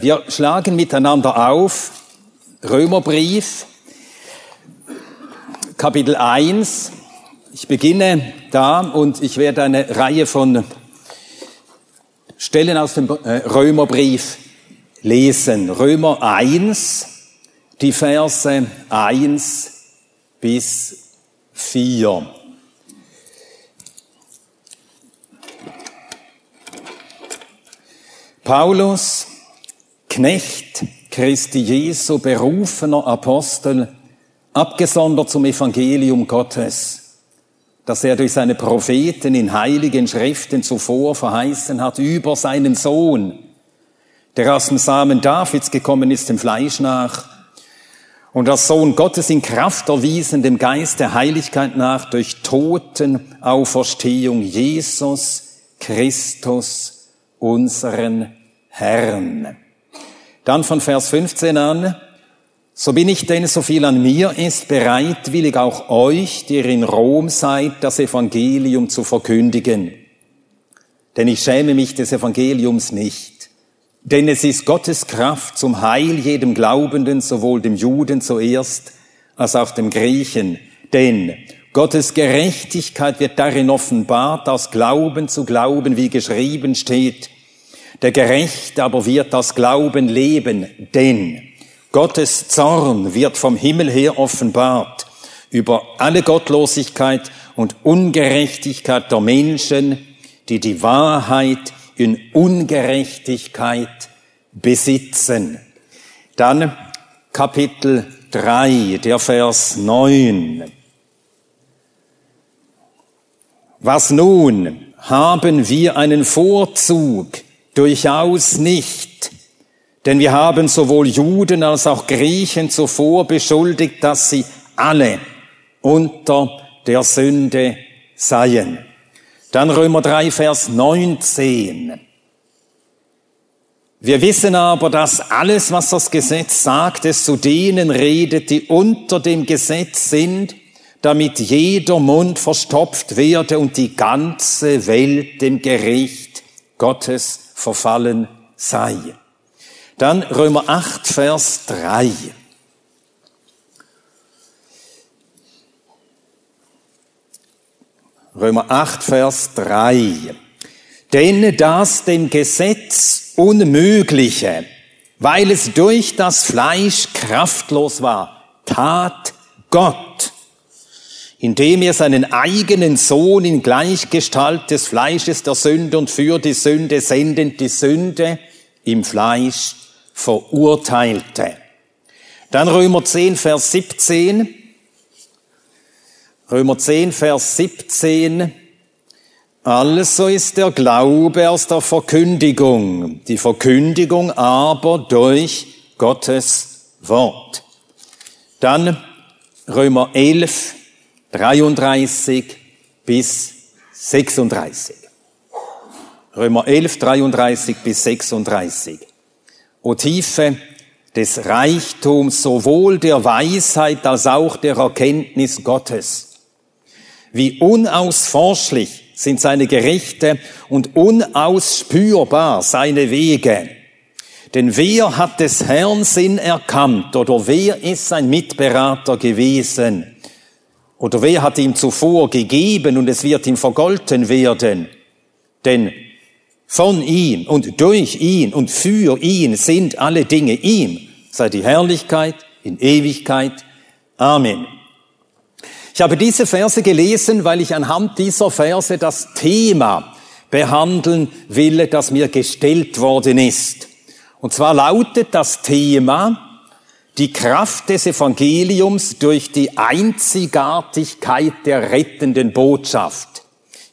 Wir schlagen miteinander auf Römerbrief, Kapitel 1. Ich beginne da und ich werde eine Reihe von Stellen aus dem äh, Römerbrief lesen. Römer 1, die Verse 1 bis 4. Paulus, Knecht Christi Jesu, berufener Apostel, abgesondert zum Evangelium Gottes, das er durch seine Propheten in heiligen Schriften zuvor verheißen hat über seinen Sohn, der aus dem Samen Davids gekommen ist, dem Fleisch nach, und als Sohn Gottes in Kraft erwiesen, dem Geist der Heiligkeit nach, durch Totenauferstehung Jesus Christus, unseren Herrn. Dann von Vers 15 an, so bin ich denn, so viel an mir ist, bereitwillig auch euch, die ihr in Rom seid, das Evangelium zu verkündigen. Denn ich schäme mich des Evangeliums nicht. Denn es ist Gottes Kraft zum Heil jedem Glaubenden, sowohl dem Juden zuerst als auch dem Griechen. Denn Gottes Gerechtigkeit wird darin offenbart, aus Glauben zu Glauben, wie geschrieben steht. Der Gerechte aber wird das Glauben leben, denn Gottes Zorn wird vom Himmel her offenbart über alle Gottlosigkeit und Ungerechtigkeit der Menschen, die die Wahrheit in Ungerechtigkeit besitzen. Dann Kapitel 3, der Vers 9. Was nun? Haben wir einen Vorzug? Durchaus nicht. Denn wir haben sowohl Juden als auch Griechen zuvor beschuldigt, dass sie alle unter der Sünde seien. Dann Römer 3, Vers 19. Wir wissen aber, dass alles, was das Gesetz sagt, es zu denen redet, die unter dem Gesetz sind, damit jeder Mund verstopft werde und die ganze Welt dem Gericht Gottes verfallen sei. Dann Römer 8, Vers 3. Römer 8, Vers 3. Denn das dem Gesetz Unmögliche, weil es durch das Fleisch kraftlos war, tat Gott, indem er seinen eigenen Sohn in Gleichgestalt des Fleisches der Sünde und für die Sünde sendend die Sünde im Fleisch verurteilte. Dann Römer 10, Vers 17. Römer 10, Vers 17. Also ist der Glaube aus der Verkündigung, die Verkündigung aber durch Gottes Wort. Dann Römer 11, 33 bis 36. Römer 11, 33 bis 36. O Tiefe des Reichtums sowohl der Weisheit als auch der Erkenntnis Gottes. Wie unausforschlich sind seine Gerichte und unausspürbar seine Wege. Denn wer hat des Herrn Sinn erkannt oder wer ist sein Mitberater gewesen? Oder wer hat ihm zuvor gegeben und es wird ihm vergolten werden? Denn von ihm und durch ihn und für ihn sind alle Dinge. Ihm sei die Herrlichkeit in Ewigkeit. Amen. Ich habe diese Verse gelesen, weil ich anhand dieser Verse das Thema behandeln will, das mir gestellt worden ist. Und zwar lautet das Thema die Kraft des Evangeliums durch die Einzigartigkeit der rettenden Botschaft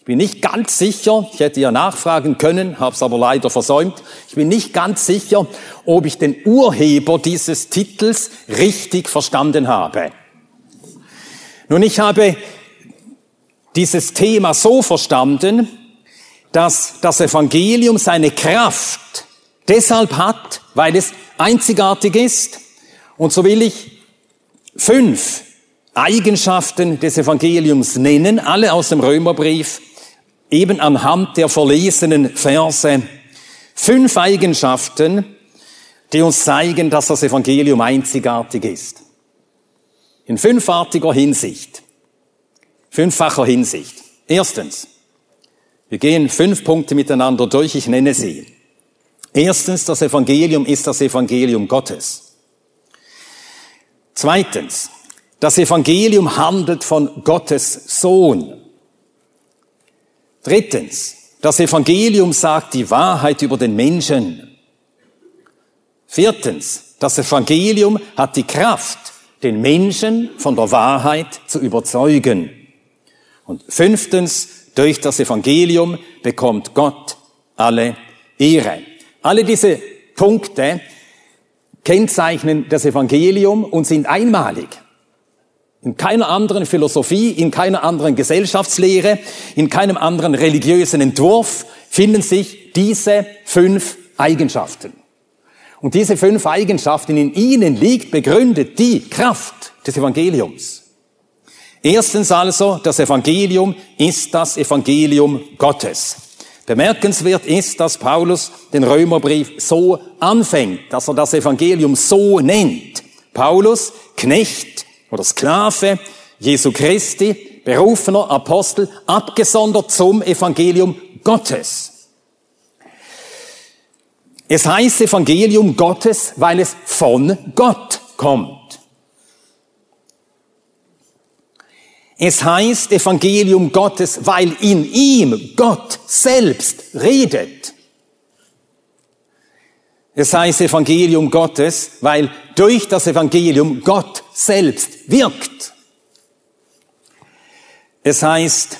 bin nicht ganz sicher, ich hätte ja nachfragen können, habe es aber leider versäumt, ich bin nicht ganz sicher, ob ich den Urheber dieses Titels richtig verstanden habe. Nun, ich habe dieses Thema so verstanden, dass das Evangelium seine Kraft deshalb hat, weil es einzigartig ist. Und so will ich fünf Eigenschaften des Evangeliums nennen, alle aus dem Römerbrief, eben anhand der verlesenen Verse. Fünf Eigenschaften, die uns zeigen, dass das Evangelium einzigartig ist. In fünfartiger Hinsicht. Fünffacher Hinsicht. Erstens. Wir gehen fünf Punkte miteinander durch, ich nenne sie. Erstens, das Evangelium ist das Evangelium Gottes. Zweitens, das Evangelium handelt von Gottes Sohn. Drittens, das Evangelium sagt die Wahrheit über den Menschen. Viertens, das Evangelium hat die Kraft, den Menschen von der Wahrheit zu überzeugen. Und fünftens, durch das Evangelium bekommt Gott alle Ehre. Alle diese Punkte kennzeichnen das Evangelium und sind einmalig. In keiner anderen Philosophie, in keiner anderen Gesellschaftslehre, in keinem anderen religiösen Entwurf finden sich diese fünf Eigenschaften. Und diese fünf Eigenschaften, in ihnen liegt begründet die Kraft des Evangeliums. Erstens also, das Evangelium ist das Evangelium Gottes. Bemerkenswert ist, dass Paulus den Römerbrief so anfängt, dass er das Evangelium so nennt. Paulus, Knecht oder Sklave Jesu Christi, berufener Apostel, abgesondert zum Evangelium Gottes. Es heißt Evangelium Gottes, weil es von Gott kommt. Es heißt Evangelium Gottes, weil in ihm Gott selbst redet. Es heißt Evangelium Gottes, weil durch das Evangelium Gott selbst wirkt. Es heißt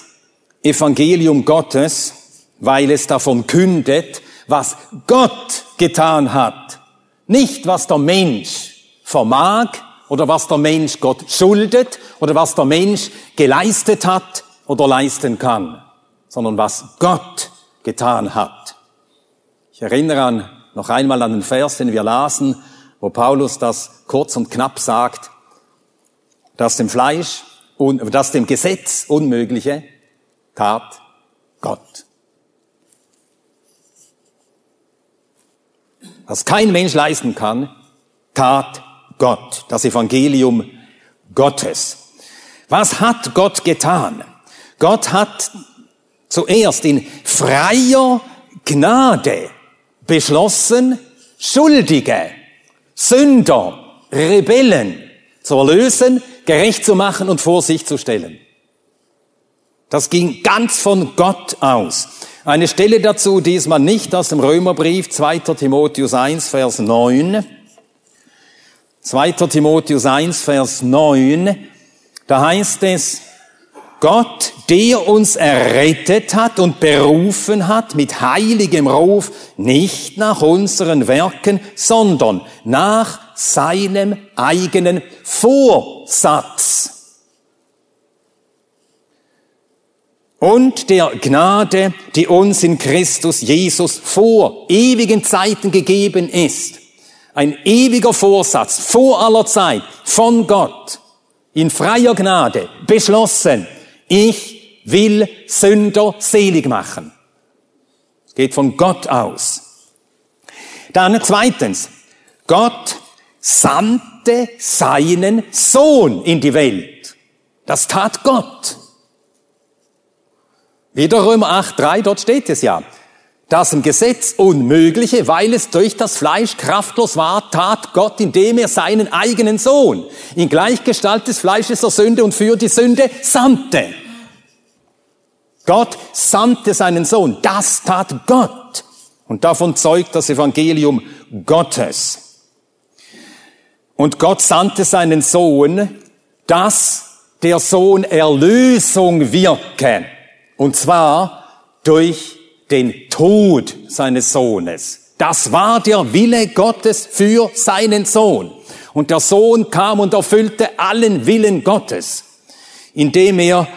Evangelium Gottes, weil es davon kündet, was Gott getan hat. Nicht was der Mensch vermag, oder was der Mensch Gott schuldet oder was der Mensch geleistet hat oder leisten kann, sondern was Gott getan hat. Ich erinnere an, noch einmal an den Vers, den wir lasen, wo Paulus das kurz und knapp sagt, dass dem Fleisch dass dem Gesetz Unmögliche tat Gott. Was kein Mensch leisten kann, tat Gott, das Evangelium Gottes. Was hat Gott getan? Gott hat zuerst in freier Gnade beschlossen, Schuldige, Sünder, Rebellen zu erlösen, gerecht zu machen und vor sich zu stellen. Das ging ganz von Gott aus. Eine Stelle dazu diesmal nicht aus dem Römerbrief 2. Timotheus 1, Vers 9. 2. Timotheus 1, Vers 9, da heißt es, Gott, der uns errettet hat und berufen hat mit heiligem Ruf, nicht nach unseren Werken, sondern nach seinem eigenen Vorsatz. Und der Gnade, die uns in Christus Jesus vor ewigen Zeiten gegeben ist ein ewiger Vorsatz vor aller Zeit von Gott in freier Gnade beschlossen, ich will Sünder selig machen. Es geht von Gott aus. Dann zweitens, Gott sandte seinen Sohn in die Welt. Das tat Gott. Wieder Römer 8.3, dort steht es ja das im Gesetz Unmögliche, weil es durch das Fleisch kraftlos war, tat Gott, indem er seinen eigenen Sohn in Gleichgestalt des Fleisches der Sünde und für die Sünde sandte. Gott sandte seinen Sohn. Das tat Gott. Und davon zeugt das Evangelium Gottes. Und Gott sandte seinen Sohn, dass der Sohn Erlösung wirke Und zwar durch den Tod seines Sohnes. Das war der Wille Gottes für seinen Sohn. Und der Sohn kam und erfüllte allen Willen Gottes, indem er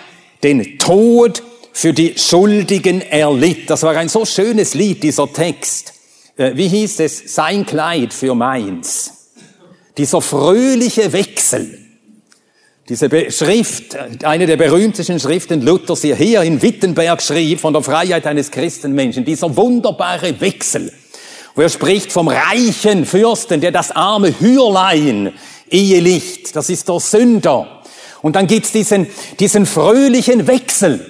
den Tod für die Schuldigen erlitt. Das war ein so schönes Lied, dieser Text. Äh, wie hieß es? Sein Kleid für meins. Dieser fröhliche Wechsel. Diese Schrift, eine der berühmtesten Schriften Luthers, die hier in Wittenberg schrieb, von der Freiheit eines Christenmenschen. Dieser wunderbare Wechsel, wo er spricht vom reichen Fürsten, der das arme Hürlein ehelicht. Das ist der Sünder. Und dann gibt's diesen, diesen fröhlichen Wechsel.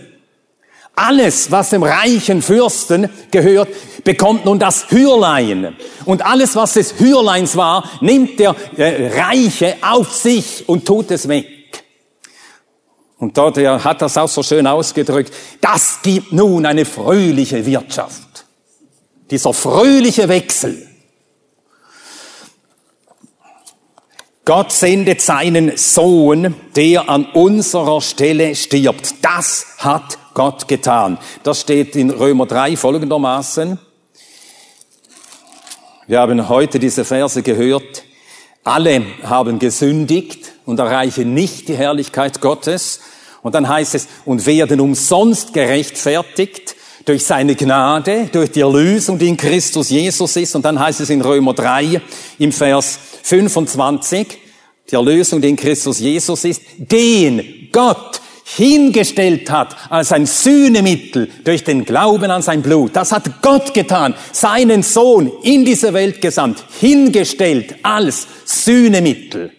Alles, was dem reichen Fürsten gehört, bekommt nun das Hürlein. Und alles, was des Hürleins war, nimmt der äh, Reiche auf sich und tut es weg. Und dort er hat das auch so schön ausgedrückt. Das gibt nun eine fröhliche Wirtschaft. Dieser fröhliche Wechsel. Gott sendet seinen Sohn, der an unserer Stelle stirbt. Das hat Gott getan. Das steht in Römer 3 folgendermaßen. Wir haben heute diese Verse gehört. Alle haben gesündigt und erreichen nicht die Herrlichkeit Gottes. Und dann heißt es, und werden umsonst gerechtfertigt durch seine Gnade, durch die Erlösung, die in Christus Jesus ist. Und dann heißt es in Römer 3 im Vers 25, die Erlösung, die in Christus Jesus ist, den Gott hingestellt hat als ein Sühnemittel durch den Glauben an sein Blut. Das hat Gott getan, seinen Sohn in diese Welt gesandt, hingestellt als Sühnemittel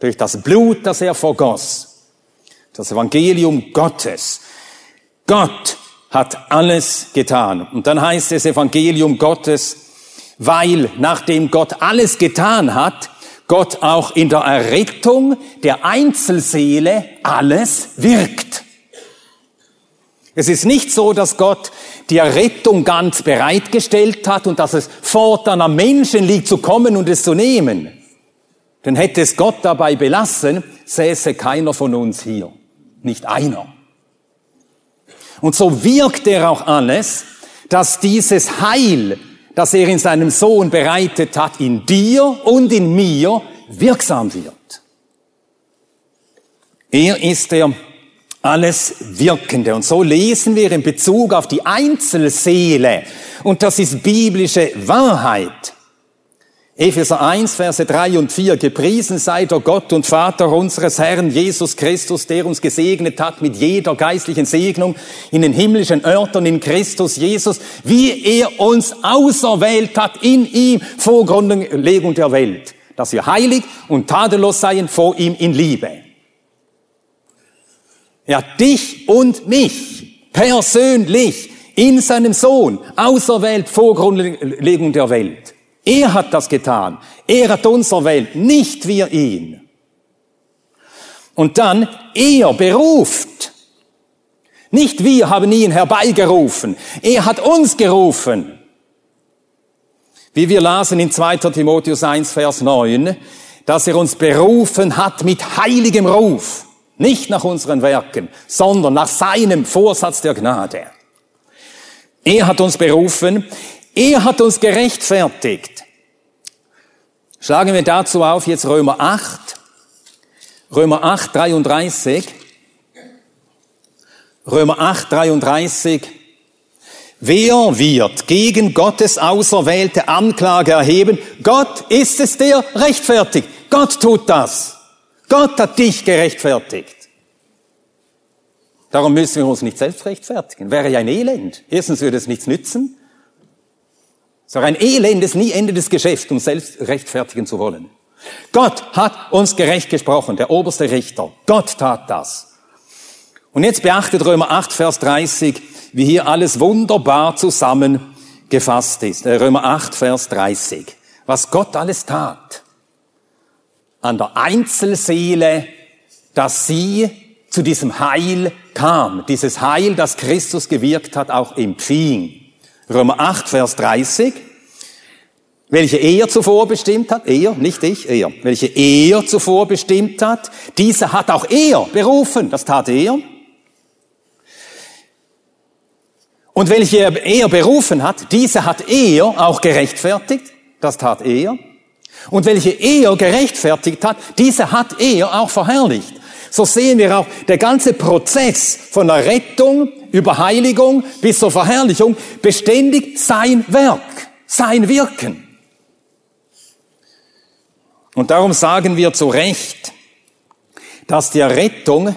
durch das Blut, das er vergoss. Das Evangelium Gottes. Gott hat alles getan. Und dann heißt es Evangelium Gottes, weil nachdem Gott alles getan hat, Gott auch in der Errettung der Einzelseele alles wirkt. Es ist nicht so, dass Gott die Errettung ganz bereitgestellt hat und dass es fortan am Menschen liegt zu kommen und es zu nehmen. Denn hätte es Gott dabei belassen, säße keiner von uns hier. Nicht einer. Und so wirkt er auch alles, dass dieses Heil das er in seinem Sohn bereitet hat, in dir und in mir wirksam wird. Er ist der alles Wirkende. Und so lesen wir in Bezug auf die Einzelseele. Und das ist biblische Wahrheit. Epheser 1, Verse 3 und 4. Gepriesen sei der Gott und Vater unseres Herrn Jesus Christus, der uns gesegnet hat mit jeder geistlichen Segnung in den himmlischen Örtern in Christus Jesus, wie er uns auserwählt hat in ihm vor Grundlegung der Welt, dass wir heilig und tadellos seien vor ihm in Liebe. Er hat dich und mich persönlich in seinem Sohn auserwählt vor Grundlegung der Welt. Er hat das getan. Er hat uns erwählt, nicht wir ihn. Und dann, er beruft. Nicht wir haben ihn herbeigerufen. Er hat uns gerufen. Wie wir lasen in 2. Timotheus 1, Vers 9, dass er uns berufen hat mit heiligem Ruf. Nicht nach unseren Werken, sondern nach seinem Vorsatz der Gnade. Er hat uns berufen, er hat uns gerechtfertigt. Schlagen wir dazu auf jetzt Römer 8. Römer 8, 33. Römer 8, 33. Wer wird gegen Gottes auserwählte Anklage erheben? Gott ist es, der rechtfertigt. Gott tut das. Gott hat dich gerechtfertigt. Darum müssen wir uns nicht selbst rechtfertigen. Wäre ja ein Elend. Erstens würde es nichts nützen. Es ist auch ein elendes, nie endendes Geschäft, um selbst rechtfertigen zu wollen. Gott hat uns gerecht gesprochen, der oberste Richter. Gott tat das. Und jetzt beachtet Römer 8, Vers 30, wie hier alles wunderbar zusammengefasst ist. Äh, Römer 8, Vers 30. Was Gott alles tat. An der Einzelseele, dass sie zu diesem Heil kam. Dieses Heil, das Christus gewirkt hat, auch empfing. Römer 8, Vers 30. Welche er zuvor bestimmt hat, er, nicht ich, er, welche er zuvor bestimmt hat, diese hat auch er berufen, das tat er. Und welche er berufen hat, diese hat er auch gerechtfertigt, das tat er. Und welche er gerechtfertigt hat, diese hat er auch verherrlicht. So sehen wir auch, der ganze Prozess von der Rettung über Heiligung bis zur Verherrlichung beständig sein Werk, sein Wirken. Und darum sagen wir zu Recht, dass die Rettung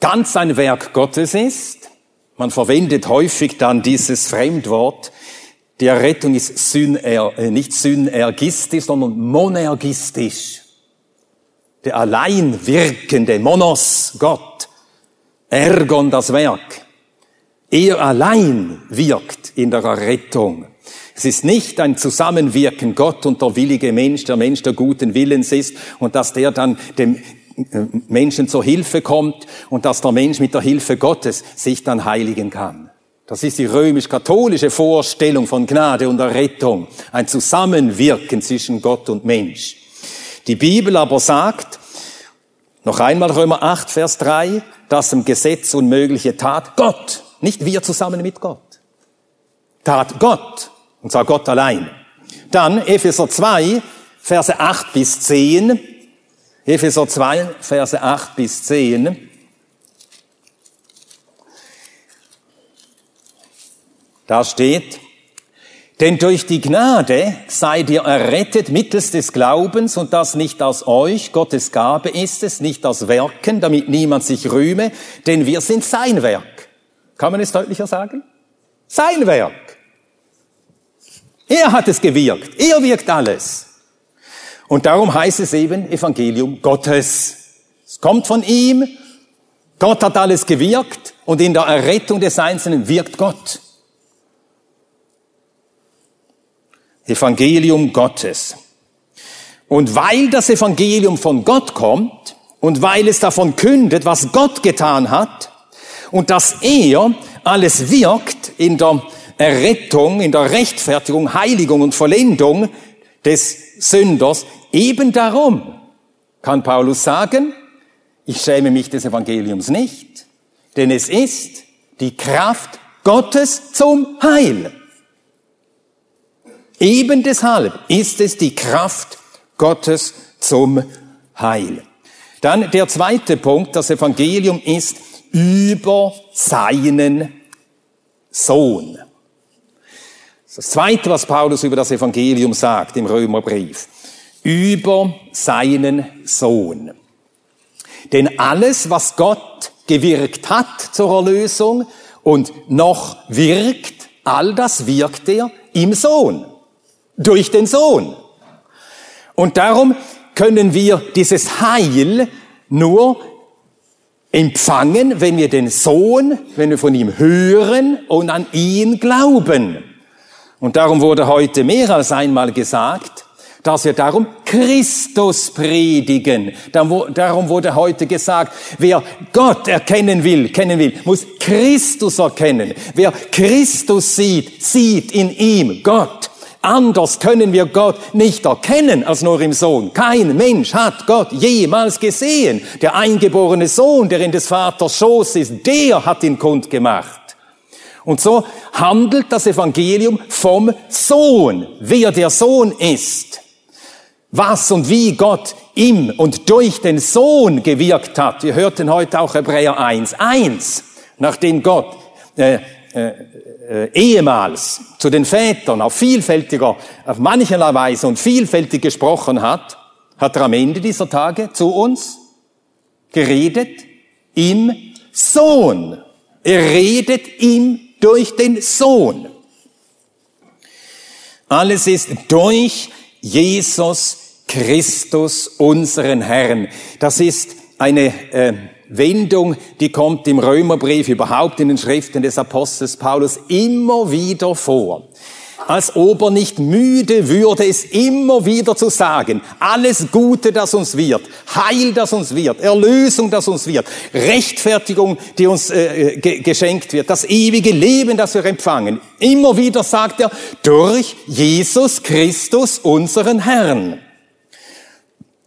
ganz ein Werk Gottes ist. Man verwendet häufig dann dieses Fremdwort. Die Errettung ist syner, äh, nicht synergistisch, sondern monergistisch. Der allein wirkende Monos, Gott, Ergon, das Werk. Er allein wirkt in der Errettung. Es ist nicht ein Zusammenwirken Gott und der willige Mensch, der Mensch der guten Willens ist und dass der dann dem äh, Menschen zur Hilfe kommt und dass der Mensch mit der Hilfe Gottes sich dann heiligen kann. Das ist die römisch-katholische Vorstellung von Gnade und Errettung. Ein Zusammenwirken zwischen Gott und Mensch. Die Bibel aber sagt, noch einmal Römer 8, Vers 3, dass im Gesetz unmögliche tat Gott, nicht wir zusammen mit Gott. Tat Gott. Und zwar Gott allein. Dann Epheser 2, Verse 8 bis 10. Epheser 2, Verse 8 bis 10. Da steht, denn durch die Gnade seid ihr errettet mittels des Glaubens und das nicht aus euch, Gottes Gabe ist es, nicht aus Werken, damit niemand sich rühme, denn wir sind sein Werk. Kann man es deutlicher sagen? Sein Werk. Er hat es gewirkt. Er wirkt alles. Und darum heißt es eben Evangelium Gottes. Es kommt von ihm. Gott hat alles gewirkt und in der Errettung des Einzelnen wirkt Gott. Evangelium Gottes. Und weil das Evangelium von Gott kommt und weil es davon kündet, was Gott getan hat und dass er alles wirkt in der Errettung, in der Rechtfertigung, Heiligung und Vollendung des Sünders. Eben darum kann Paulus sagen, ich schäme mich des Evangeliums nicht, denn es ist die Kraft Gottes zum Heil. Eben deshalb ist es die Kraft Gottes zum Heil. Dann der zweite Punkt, das Evangelium ist über seinen Sohn. Das Zweite, was Paulus über das Evangelium sagt im Römerbrief, über seinen Sohn. Denn alles, was Gott gewirkt hat zur Erlösung und noch wirkt, all das wirkt er im Sohn, durch den Sohn. Und darum können wir dieses Heil nur empfangen, wenn wir den Sohn, wenn wir von ihm hören und an ihn glauben. Und darum wurde heute mehr als einmal gesagt, dass wir darum Christus predigen. Darum wurde heute gesagt, wer Gott erkennen will, kennen will, muss Christus erkennen. Wer Christus sieht, sieht in ihm Gott. Anders können wir Gott nicht erkennen als nur im Sohn. Kein Mensch hat Gott jemals gesehen. Der eingeborene Sohn, der in des Vaters Schoß ist, der hat ihn kundgemacht. Und so handelt das Evangelium vom Sohn, wer der Sohn ist, was und wie Gott im und durch den Sohn gewirkt hat. Wir hörten heute auch Hebräer 1, 1, nachdem Gott äh, äh, äh, ehemals zu den Vätern auf vielfältiger, auf mancherlei Weise und vielfältig gesprochen hat, hat er am Ende dieser Tage zu uns geredet im Sohn. Er redet im durch den Sohn. Alles ist durch Jesus Christus, unseren Herrn. Das ist eine äh, Wendung, die kommt im Römerbrief, überhaupt in den Schriften des Apostels Paulus immer wieder vor als ob er nicht müde würde, es immer wieder zu sagen. Alles Gute, das uns wird, Heil, das uns wird, Erlösung, das uns wird, Rechtfertigung, die uns äh, ge geschenkt wird, das ewige Leben, das wir empfangen. Immer wieder sagt er, durch Jesus Christus, unseren Herrn.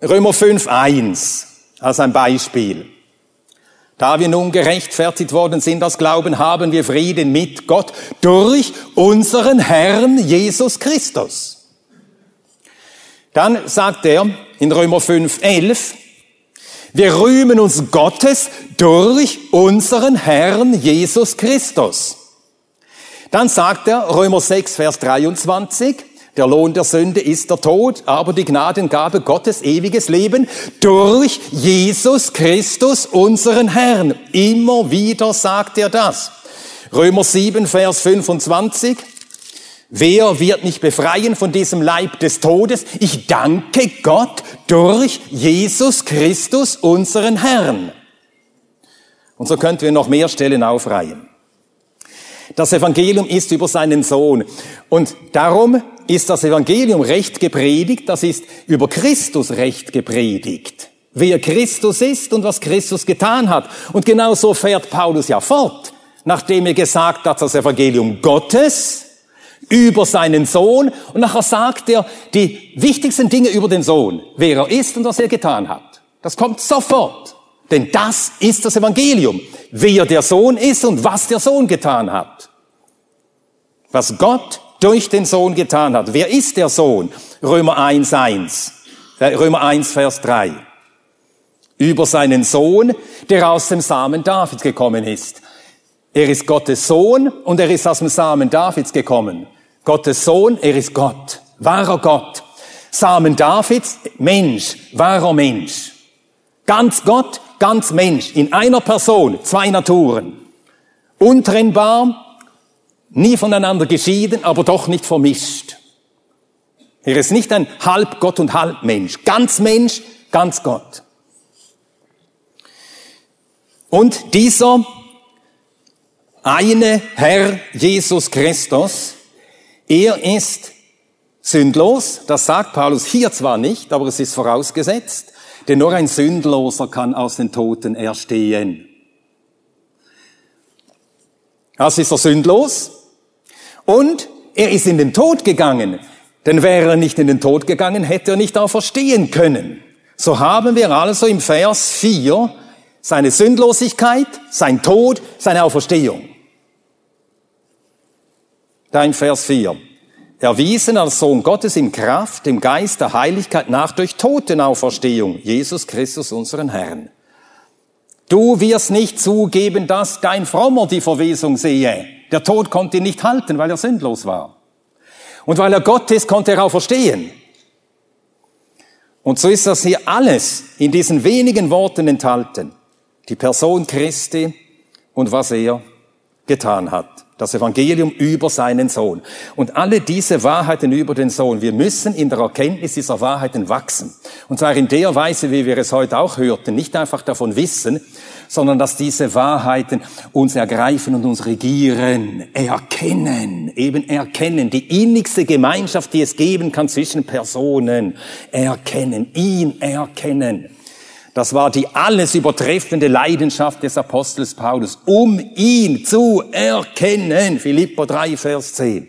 Römer 5, 1 als ein Beispiel. Da wir nun gerechtfertigt worden sind aus Glauben, haben wir Frieden mit Gott durch unseren Herrn Jesus Christus. Dann sagt er in Römer 5, 11, wir rühmen uns Gottes durch unseren Herrn Jesus Christus. Dann sagt er Römer 6, Vers 23, der Lohn der Sünde ist der Tod, aber die Gnadengabe Gottes ewiges Leben durch Jesus Christus, unseren Herrn. Immer wieder sagt er das. Römer 7, Vers 25. Wer wird mich befreien von diesem Leib des Todes? Ich danke Gott durch Jesus Christus, unseren Herrn. Und so könnten wir noch mehr Stellen aufreihen. Das Evangelium ist über seinen Sohn. Und darum ist das Evangelium recht gepredigt, das ist über Christus recht gepredigt. Wer Christus ist und was Christus getan hat. Und genau so fährt Paulus ja fort, nachdem er gesagt hat, das Evangelium Gottes über seinen Sohn und nachher sagt er die wichtigsten Dinge über den Sohn, wer er ist und was er getan hat. Das kommt sofort. Denn das ist das Evangelium. Wer der Sohn ist und was der Sohn getan hat. Was Gott durch den Sohn getan hat. Wer ist der Sohn? Römer 1, 1. Äh, Römer 1, Vers 3. Über seinen Sohn, der aus dem Samen Davids gekommen ist. Er ist Gottes Sohn und er ist aus dem Samen Davids gekommen. Gottes Sohn, er ist Gott, wahrer Gott. Samen Davids, Mensch, wahrer Mensch. Ganz Gott, ganz Mensch, in einer Person, zwei Naturen. Untrennbar, nie voneinander geschieden, aber doch nicht vermischt. Er ist nicht ein halb Gott und halb Mensch. Ganz Mensch, ganz Gott. Und dieser eine Herr Jesus Christus, er ist sündlos. Das sagt Paulus hier zwar nicht, aber es ist vorausgesetzt. Denn nur ein Sündloser kann aus den Toten erstehen. Also ist er sündlos. Und er ist in den Tod gegangen. Denn wäre er nicht in den Tod gegangen, hätte er nicht auferstehen können. So haben wir also im Vers 4 seine Sündlosigkeit, sein Tod, seine Auferstehung. Da in Vers 4. Erwiesen als Sohn Gottes in Kraft, im Geist der Heiligkeit nach durch Totenauferstehung, Jesus Christus unseren Herrn. Du wirst nicht zugeben, dass dein Frommer die Verwesung sehe. Der Tod konnte ihn nicht halten, weil er sündlos war. Und weil er Gott ist, konnte er auch verstehen. Und so ist das hier alles in diesen wenigen Worten enthalten. Die Person Christi und was er getan hat. Das Evangelium über seinen Sohn. Und alle diese Wahrheiten über den Sohn, wir müssen in der Erkenntnis dieser Wahrheiten wachsen. Und zwar in der Weise, wie wir es heute auch hörten. Nicht einfach davon wissen, sondern dass diese Wahrheiten uns ergreifen und uns regieren, erkennen, eben erkennen, die innigste Gemeinschaft, die es geben kann zwischen Personen, erkennen, ihn erkennen. Das war die alles übertreffende Leidenschaft des Apostels Paulus, um ihn zu erkennen. Philippo 3, Vers 10.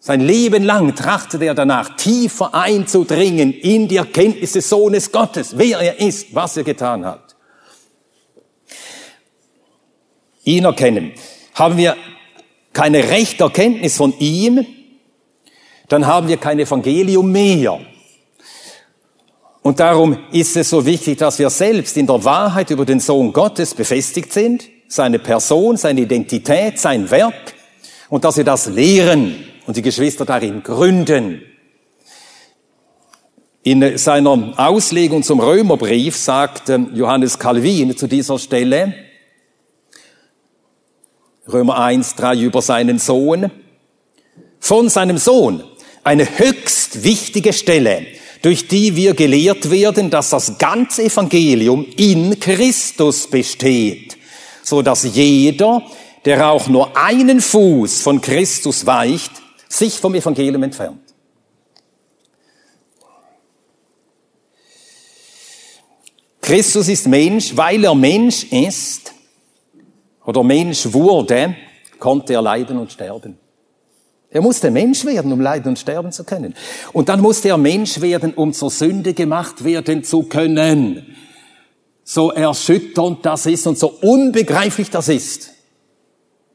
Sein Leben lang trachtete er danach, tiefer einzudringen in die Erkenntnis des Sohnes Gottes, wer er ist, was er getan hat. ihn erkennen. Haben wir keine rechte Erkenntnis von ihm, dann haben wir kein Evangelium mehr. Und darum ist es so wichtig, dass wir selbst in der Wahrheit über den Sohn Gottes befestigt sind, seine Person, seine Identität, sein Werk, und dass wir das lehren und die Geschwister darin gründen. In seiner Auslegung zum Römerbrief sagt ähm, Johannes Calvin zu dieser Stelle, Römer 1, 3 über seinen Sohn. Von seinem Sohn. Eine höchst wichtige Stelle, durch die wir gelehrt werden, dass das ganze Evangelium in Christus besteht, so dass jeder, der auch nur einen Fuß von Christus weicht, sich vom Evangelium entfernt. Christus ist Mensch, weil er Mensch ist, oder Mensch wurde, konnte er leiden und sterben. Er musste Mensch werden, um leiden und sterben zu können. Und dann musste er Mensch werden, um zur Sünde gemacht werden zu können. so erschütternd das ist und so unbegreiflich das ist.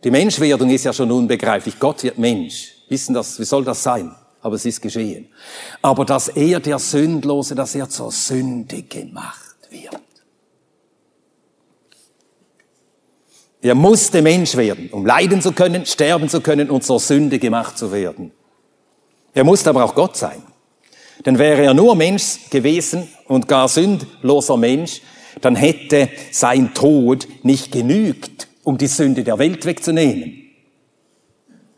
Die Menschwerdung ist ja schon unbegreiflich. Gott wird Mensch. Wissen das, wie soll das sein? Aber es ist geschehen. Aber dass er, der Sündlose, dass er zur Sünde gemacht wird. Er musste Mensch werden, um leiden zu können, sterben zu können und zur Sünde gemacht zu werden. Er musste aber auch Gott sein. Denn wäre er nur Mensch gewesen und gar sündloser Mensch, dann hätte sein Tod nicht genügt, um die Sünde der Welt wegzunehmen.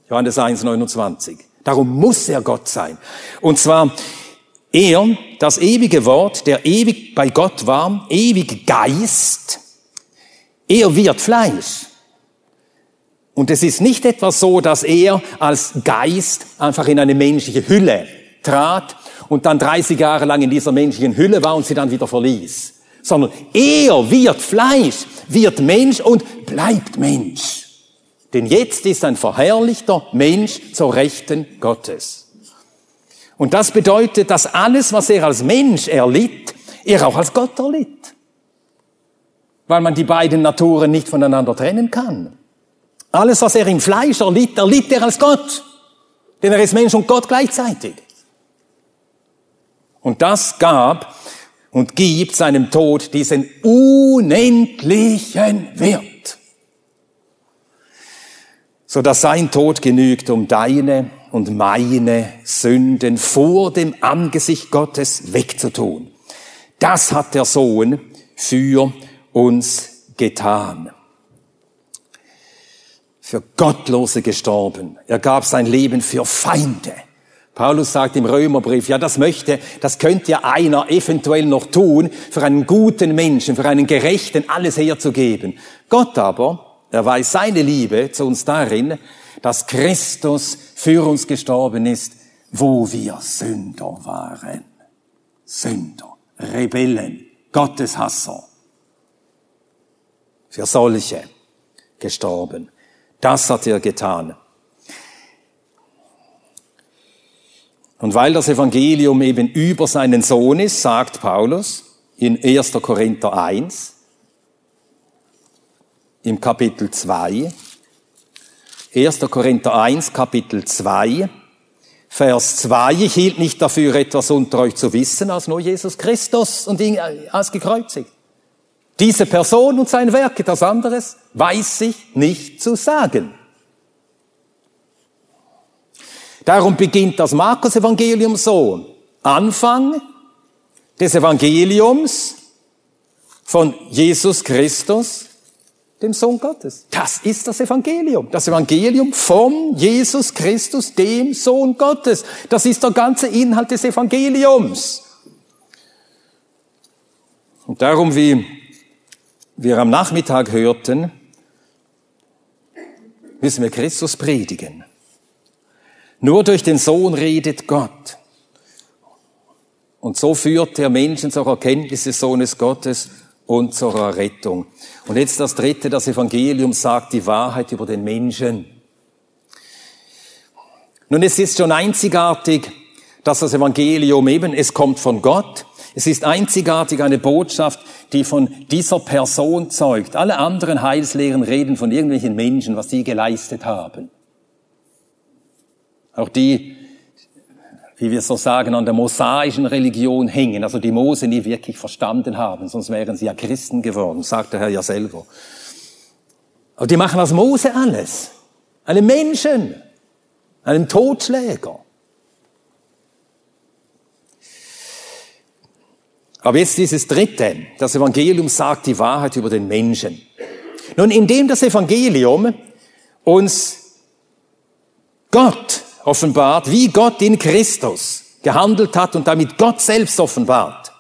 Johannes 1, 29. Darum muss er Gott sein. Und zwar er, das ewige Wort, der ewig bei Gott war, ewig Geist, er wird Fleisch. Und es ist nicht etwas so, dass er als Geist einfach in eine menschliche Hülle trat und dann 30 Jahre lang in dieser menschlichen Hülle war und sie dann wieder verließ sondern er wird Fleisch, wird Mensch und bleibt Mensch. Denn jetzt ist ein verherrlichter Mensch zur Rechten Gottes. Und das bedeutet, dass alles, was er als Mensch erlitt, er auch als Gott erlitt. Weil man die beiden Naturen nicht voneinander trennen kann. Alles, was er im Fleisch erlitt, erlitt er als Gott. Denn er ist Mensch und Gott gleichzeitig. Und das gab und gibt seinem Tod diesen unendlichen Wert, so dass sein Tod genügt, um deine und meine Sünden vor dem Angesicht Gottes wegzutun. Das hat der Sohn für uns getan. Für Gottlose gestorben. Er gab sein Leben für Feinde. Paulus sagt im Römerbrief, ja, das möchte, das könnte ja einer eventuell noch tun, für einen guten Menschen, für einen Gerechten alles herzugeben. Gott aber, er weiß seine Liebe zu uns darin, dass Christus für uns gestorben ist, wo wir Sünder waren. Sünder, Rebellen, Gotteshasser. Für solche gestorben. Das hat er getan. Und weil das Evangelium eben über seinen Sohn ist, sagt Paulus in 1. Korinther 1, im Kapitel 2, 1. Korinther 1, Kapitel 2, Vers 2, ich hielt nicht dafür, etwas unter euch zu wissen, als nur Jesus Christus und ihn als gekreuzigt. Diese Person und sein Werk, etwas anderes, weiß ich nicht zu sagen. Darum beginnt das Markus-Evangelium so. Anfang des Evangeliums von Jesus Christus, dem Sohn Gottes. Das ist das Evangelium. Das Evangelium von Jesus Christus, dem Sohn Gottes. Das ist der ganze Inhalt des Evangeliums. Und darum, wie wir am Nachmittag hörten, müssen wir Christus predigen. Nur durch den Sohn redet Gott. Und so führt der Menschen zur Erkenntnis des Sohnes Gottes und zur Errettung. Und jetzt das dritte, das Evangelium sagt die Wahrheit über den Menschen. Nun, es ist schon einzigartig, dass das Evangelium eben, es kommt von Gott. Es ist einzigartig eine Botschaft, die von dieser Person zeugt. Alle anderen Heilslehren reden von irgendwelchen Menschen, was sie geleistet haben. Auch die, wie wir so sagen, an der mosaischen Religion hängen, also die Mose nie wirklich verstanden haben, sonst wären sie ja Christen geworden, sagt der Herr ja selber. Aber die machen aus Mose alles. Einen Menschen, einen Totschläger. Aber jetzt dieses dritte. Das Evangelium sagt die Wahrheit über den Menschen. Nun, indem das Evangelium uns Gott offenbart, wie Gott in Christus gehandelt hat und damit Gott selbst offenbart.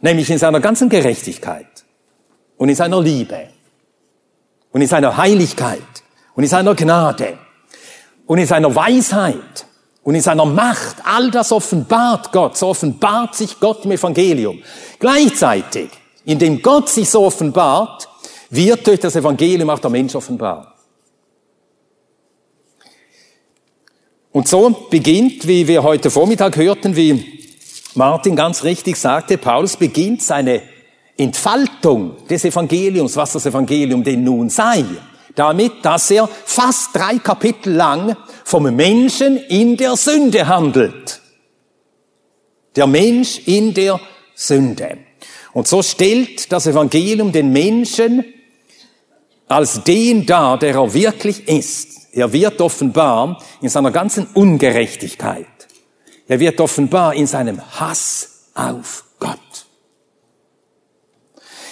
Nämlich in seiner ganzen Gerechtigkeit und in seiner Liebe und in seiner Heiligkeit und in seiner Gnade und in seiner Weisheit und in seiner Macht. All das offenbart Gott. So offenbart sich Gott im Evangelium. Gleichzeitig, indem Gott sich so offenbart, wird durch das Evangelium auch der Mensch offenbart. Und so beginnt, wie wir heute Vormittag hörten, wie Martin ganz richtig sagte, Paulus beginnt seine Entfaltung des Evangeliums, was das Evangelium denn nun sei, damit, dass er fast drei Kapitel lang vom Menschen in der Sünde handelt. Der Mensch in der Sünde. Und so stellt das Evangelium den Menschen als den dar, der er wirklich ist. Er wird offenbar in seiner ganzen Ungerechtigkeit. Er wird offenbar in seinem Hass auf Gott.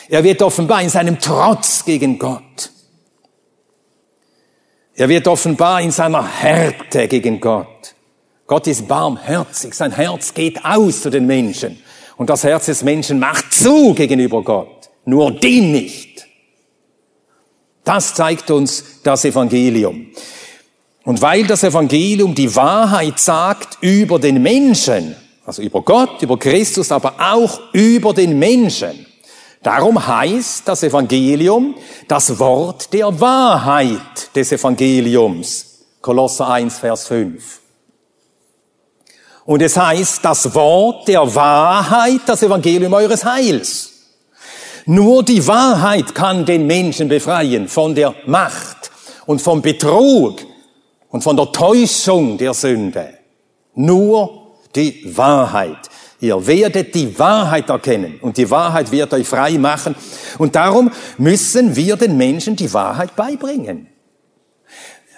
Er wird offenbar in seinem Trotz gegen Gott. Er wird offenbar in seiner Härte gegen Gott. Gott ist barmherzig. Sein Herz geht aus zu den Menschen. Und das Herz des Menschen macht zu gegenüber Gott. Nur den nicht. Das zeigt uns das Evangelium. Und weil das Evangelium die Wahrheit sagt über den Menschen, also über Gott, über Christus, aber auch über den Menschen, darum heißt das Evangelium das Wort der Wahrheit des Evangeliums. Kolosser 1, Vers 5. Und es heißt das Wort der Wahrheit, das Evangelium eures Heils. Nur die Wahrheit kann den Menschen befreien von der Macht und vom Betrug und von der Täuschung der Sünde. Nur die Wahrheit. Ihr werdet die Wahrheit erkennen und die Wahrheit wird euch frei machen. Und darum müssen wir den Menschen die Wahrheit beibringen.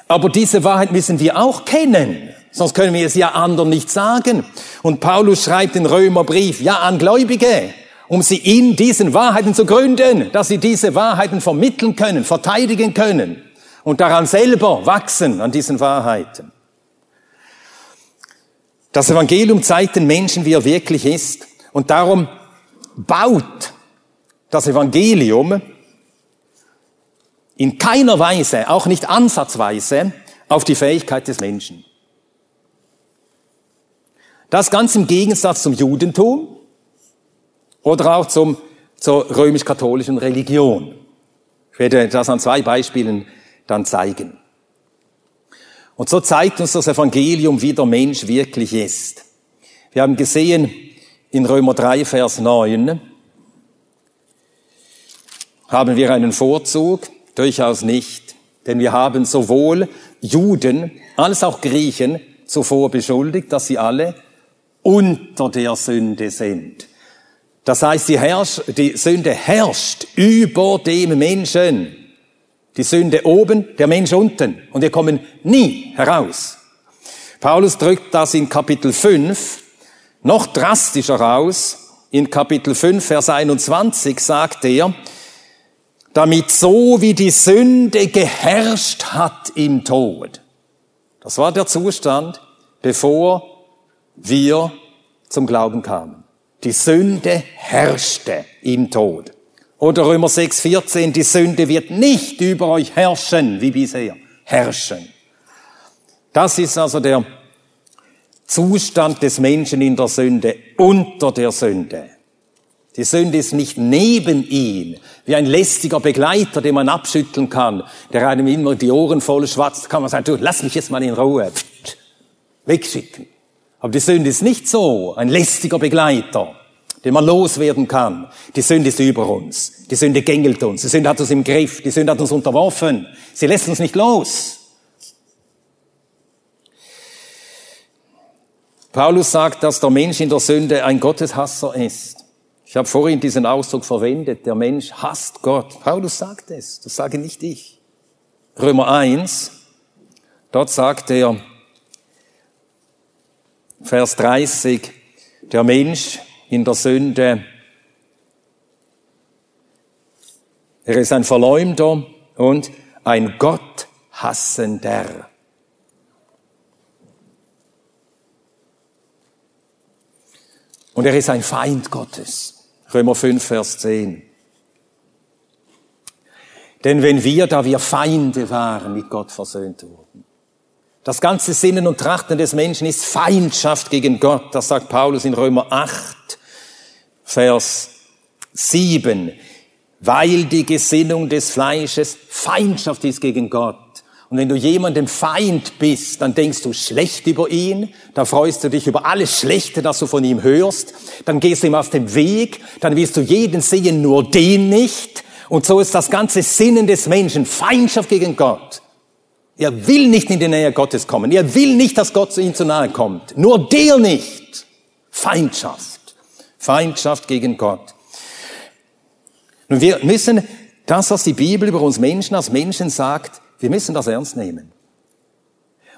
Aber diese Wahrheit müssen wir auch kennen. Sonst können wir es ja anderen nicht sagen. Und Paulus schreibt den Römerbrief, ja an Gläubige, um sie in diesen Wahrheiten zu gründen, dass sie diese Wahrheiten vermitteln können, verteidigen können und daran selber wachsen, an diesen Wahrheiten. Das Evangelium zeigt den Menschen, wie er wirklich ist und darum baut das Evangelium in keiner Weise, auch nicht ansatzweise, auf die Fähigkeit des Menschen. Das ganz im Gegensatz zum Judentum, oder auch zum, zur römisch-katholischen Religion. Ich werde das an zwei Beispielen dann zeigen. Und so zeigt uns das Evangelium, wie der Mensch wirklich ist. Wir haben gesehen in Römer 3, Vers 9, haben wir einen Vorzug? Durchaus nicht. Denn wir haben sowohl Juden als auch Griechen zuvor beschuldigt, dass sie alle unter der Sünde sind. Das heißt, die, die Sünde herrscht über dem Menschen. Die Sünde oben, der Mensch unten. Und wir kommen nie heraus. Paulus drückt das in Kapitel 5 noch drastischer aus. In Kapitel 5, Vers 21 sagt er, damit so wie die Sünde geherrscht hat im Tod. Das war der Zustand, bevor wir zum Glauben kamen. Die Sünde herrschte im Tod. Oder Römer 6, 14, die Sünde wird nicht über euch herrschen, wie bisher. Herrschen. Das ist also der Zustand des Menschen in der Sünde, unter der Sünde. Die Sünde ist nicht neben ihm, wie ein lästiger Begleiter, den man abschütteln kann, der einem immer die Ohren voll schwatzt, kann man sagen, du, lass mich jetzt mal in Ruhe. Wegschicken. Aber die Sünde ist nicht so ein lästiger Begleiter, den man loswerden kann. Die Sünde ist über uns. Die Sünde gängelt uns. Die Sünde hat uns im Griff. Die Sünde hat uns unterworfen. Sie lässt uns nicht los. Paulus sagt, dass der Mensch in der Sünde ein Gotteshasser ist. Ich habe vorhin diesen Ausdruck verwendet, der Mensch hasst Gott. Paulus sagt es, das sage nicht ich. Römer 1, dort sagt er, Vers 30, der Mensch in der Sünde, er ist ein Verleumder und ein Gotthassender. Und er ist ein Feind Gottes. Römer 5, Vers 10. Denn wenn wir, da wir Feinde waren, mit Gott versöhnt wurden, das ganze Sinnen und Trachten des Menschen ist Feindschaft gegen Gott. Das sagt Paulus in Römer 8, Vers 7. Weil die Gesinnung des Fleisches Feindschaft ist gegen Gott Und wenn du jemandem Feind bist, dann denkst du schlecht über ihn, dann freust du dich über alles Schlechte, das du von ihm hörst, dann gehst du ihm aus dem Weg, dann willst du jeden sehen, nur den nicht. Und so ist das ganze Sinnen des Menschen Feindschaft gegen Gott. Er will nicht in die Nähe Gottes kommen. Er will nicht, dass Gott zu ihm zu nahe kommt. Nur der nicht. Feindschaft. Feindschaft gegen Gott. Und wir müssen das, was die Bibel über uns Menschen als Menschen sagt, wir müssen das ernst nehmen.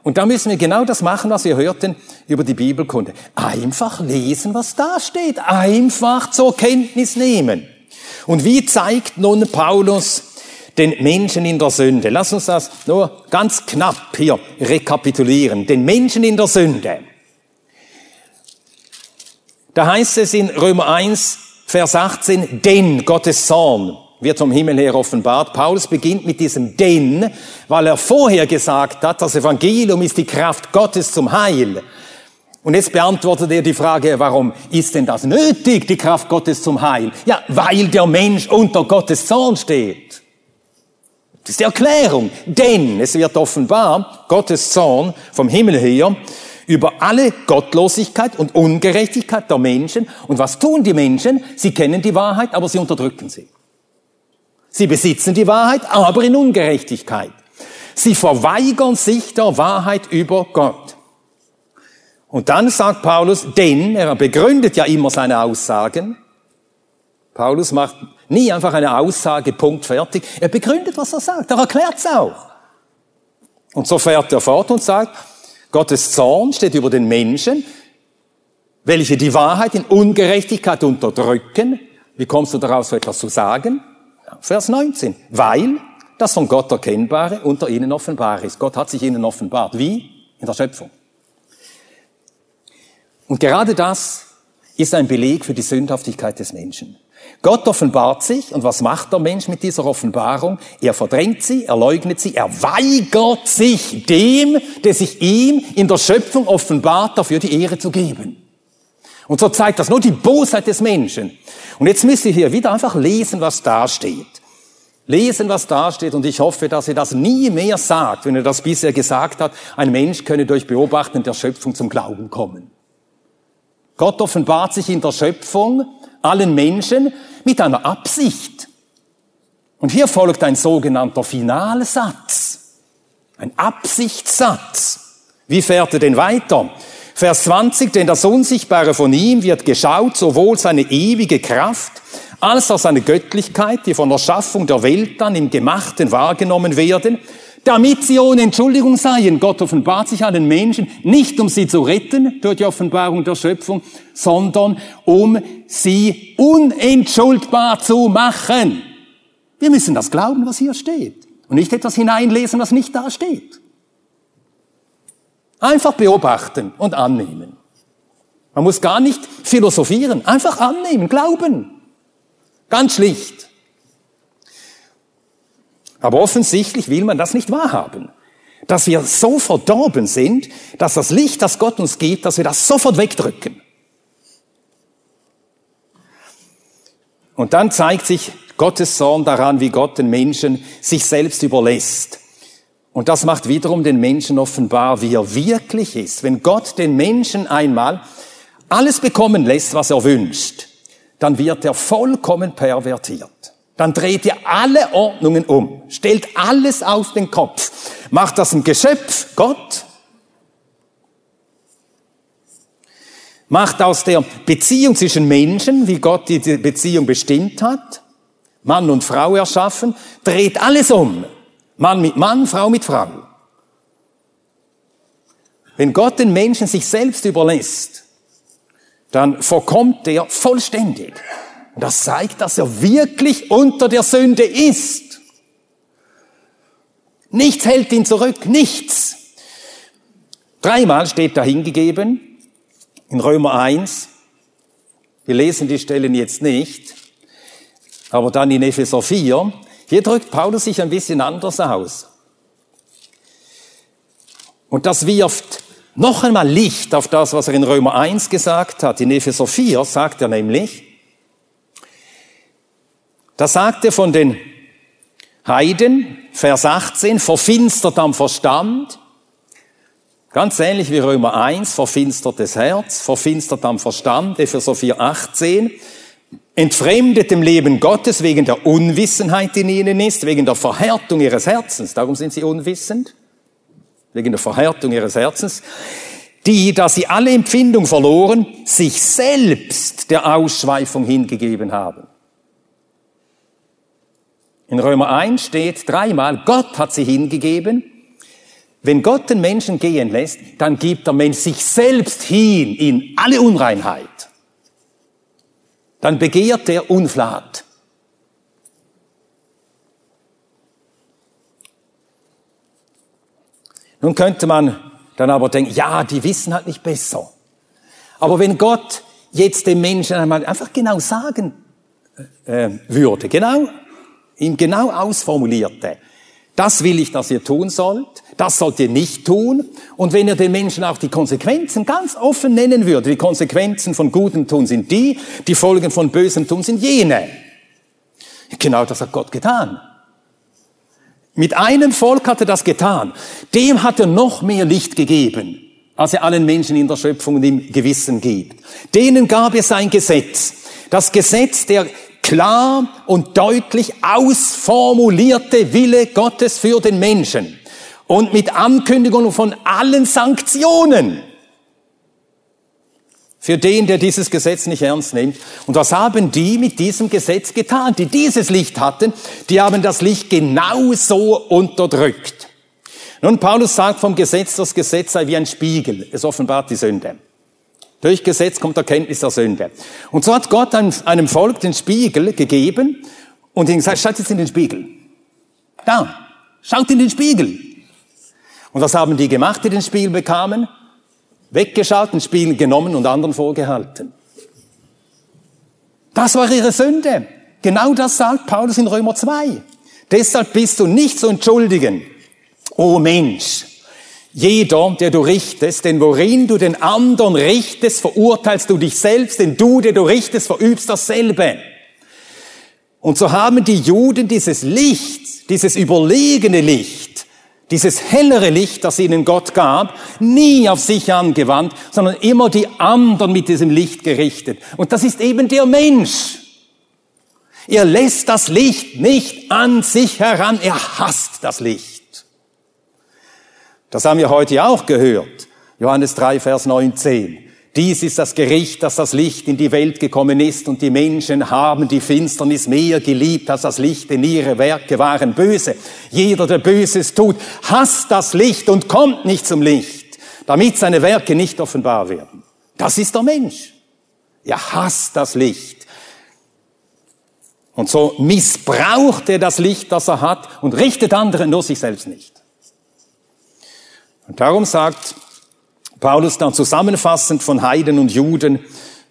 Und da müssen wir genau das machen, was wir hörten über die Bibelkunde. Einfach lesen, was da steht. Einfach zur Kenntnis nehmen. Und wie zeigt nun Paulus den Menschen in der Sünde? Lass uns das nur ganz knapp hier rekapitulieren. Den Menschen in der Sünde. Da heißt es in Römer 1, Vers 18, denn Gottes Zorn wird vom Himmel her offenbart. Paulus beginnt mit diesem denn, weil er vorher gesagt hat, das Evangelium ist die Kraft Gottes zum Heil. Und jetzt beantwortet er die Frage, warum ist denn das nötig, die Kraft Gottes zum Heil? Ja, weil der Mensch unter Gottes Zorn steht. Das ist die Erklärung. Denn es wird offenbar, Gottes Zorn vom Himmel her, über alle Gottlosigkeit und Ungerechtigkeit der Menschen. Und was tun die Menschen? Sie kennen die Wahrheit, aber sie unterdrücken sie. Sie besitzen die Wahrheit, aber in Ungerechtigkeit. Sie verweigern sich der Wahrheit über Gott. Und dann sagt Paulus, denn er begründet ja immer seine Aussagen. Paulus macht nie einfach eine Aussage, Punkt, fertig. Er begründet, was er sagt. Er erklärt es auch. Und so fährt er fort und sagt, Gottes Zorn steht über den Menschen, welche die Wahrheit in Ungerechtigkeit unterdrücken. Wie kommst du darauf, so etwas zu sagen? Vers 19. Weil das von Gott Erkennbare unter ihnen offenbar ist. Gott hat sich ihnen offenbart. Wie? In der Schöpfung. Und gerade das ist ein Beleg für die Sündhaftigkeit des Menschen. Gott offenbart sich und was macht der Mensch mit dieser Offenbarung? Er verdrängt sie, er leugnet sie, er weigert sich dem, der sich ihm in der Schöpfung offenbart, dafür die Ehre zu geben. Und so zeigt das nur die Bosheit des Menschen. Und jetzt müsst ihr hier wieder einfach lesen, was da steht. Lesen, was da steht. Und ich hoffe, dass ihr das nie mehr sagt, wenn ihr das bisher gesagt habt, ein Mensch könne durch Beobachten der Schöpfung zum Glauben kommen. Gott offenbart sich in der Schöpfung allen Menschen mit einer Absicht. Und hier folgt ein sogenannter Finalsatz. Ein Absichtssatz. Wie fährt er denn weiter? Vers 20, denn das Unsichtbare von ihm wird geschaut, sowohl seine ewige Kraft als auch seine Göttlichkeit, die von der Schaffung der Welt dann im Gemachten wahrgenommen werden, damit sie ohne Entschuldigung seien. Gott offenbart sich allen Menschen, nicht um sie zu retten durch die Offenbarung der Schöpfung, sondern um sie unentschuldbar zu machen. Wir müssen das glauben, was hier steht. Und nicht etwas hineinlesen, was nicht da steht. Einfach beobachten und annehmen. Man muss gar nicht philosophieren, einfach annehmen, glauben. Ganz schlicht. Aber offensichtlich will man das nicht wahrhaben. Dass wir so verdorben sind, dass das Licht, das Gott uns gibt, dass wir das sofort wegdrücken. Und dann zeigt sich Gottes Zorn daran, wie Gott den Menschen sich selbst überlässt. Und das macht wiederum den Menschen offenbar, wie er wirklich ist. Wenn Gott den Menschen einmal alles bekommen lässt, was er wünscht, dann wird er vollkommen pervertiert. Dann dreht er alle Ordnungen um, stellt alles auf den Kopf, macht das ein Geschöpf, Gott, macht aus der Beziehung zwischen Menschen, wie Gott die Beziehung bestimmt hat, Mann und Frau erschaffen, dreht alles um. Mann mit Mann, Frau mit Frau. Wenn Gott den Menschen sich selbst überlässt, dann verkommt er vollständig. Und das zeigt, dass er wirklich unter der Sünde ist. Nichts hält ihn zurück, nichts. Dreimal steht da hingegeben, in Römer 1. Wir lesen die Stellen jetzt nicht, aber dann in Epheser 4. Hier drückt Paulus sich ein bisschen anders aus. Und das wirft noch einmal Licht auf das, was er in Römer 1 gesagt hat. In Epheser 4 sagt er nämlich, da sagt er von den Heiden, Vers 18, verfinstert am Verstand. Ganz ähnlich wie Römer 1, verfinstert das Herz, verfinstert am Verstand, Epheser 4, 18. Entfremdet dem Leben Gottes wegen der Unwissenheit, die in ihnen ist, wegen der Verhärtung ihres Herzens. Darum sind sie unwissend. Wegen der Verhärtung ihres Herzens. Die, da sie alle Empfindung verloren, sich selbst der Ausschweifung hingegeben haben. In Römer 1 steht dreimal, Gott hat sie hingegeben. Wenn Gott den Menschen gehen lässt, dann gibt der Mensch sich selbst hin in alle Unreinheit. Dann begehrt er Unflat. Nun könnte man dann aber denken, ja, die wissen halt nicht besser. Aber wenn Gott jetzt dem Menschen einmal einfach genau sagen äh, würde, genau ihm genau ausformulierte, das will ich, dass ihr tun sollt, das sollt ihr nicht tun. Und wenn ihr den Menschen auch die Konsequenzen ganz offen nennen würde, die Konsequenzen von gutem Tun sind die, die Folgen von bösem Tun sind jene. Genau das hat Gott getan. Mit einem Volk hat er das getan. Dem hat er noch mehr Licht gegeben, als er allen Menschen in der Schöpfung und im Gewissen gibt. Denen gab er sein Gesetz. Das Gesetz der klar und deutlich ausformulierte Wille Gottes für den Menschen und mit Ankündigung von allen Sanktionen für den, der dieses Gesetz nicht ernst nimmt. Und was haben die mit diesem Gesetz getan, die dieses Licht hatten? Die haben das Licht genauso unterdrückt. Nun, Paulus sagt vom Gesetz, das Gesetz sei wie ein Spiegel. Es offenbart die Sünde. Durch Gesetz kommt Erkenntnis der Sünde. Und so hat Gott einem Volk den Spiegel gegeben und ihnen gesagt, schaut jetzt in den Spiegel. Da, schaut in den Spiegel. Und was haben die gemacht, die den Spiegel bekamen? Weggeschaut, den Spiegel genommen und anderen vorgehalten. Das war ihre Sünde. Genau das sagt Paulus in Römer 2. Deshalb bist du nicht zu entschuldigen, o Mensch, jeder, der du richtest, denn worin du den anderen richtest, verurteilst du dich selbst, denn du, der du richtest, verübst dasselbe. Und so haben die Juden dieses Licht, dieses überlegene Licht, dieses hellere Licht, das ihnen Gott gab, nie auf sich angewandt, sondern immer die anderen mit diesem Licht gerichtet. Und das ist eben der Mensch. Er lässt das Licht nicht an sich heran, er hasst das Licht. Das haben wir heute auch gehört. Johannes 3, Vers 19. Dies ist das Gericht, dass das Licht in die Welt gekommen ist und die Menschen haben die Finsternis mehr geliebt als das Licht, denn ihre Werke waren böse. Jeder, der Böses tut, hasst das Licht und kommt nicht zum Licht, damit seine Werke nicht offenbar werden. Das ist der Mensch. Er hasst das Licht. Und so missbraucht er das Licht, das er hat und richtet anderen nur sich selbst nicht. Und darum sagt Paulus dann zusammenfassend von Heiden und Juden,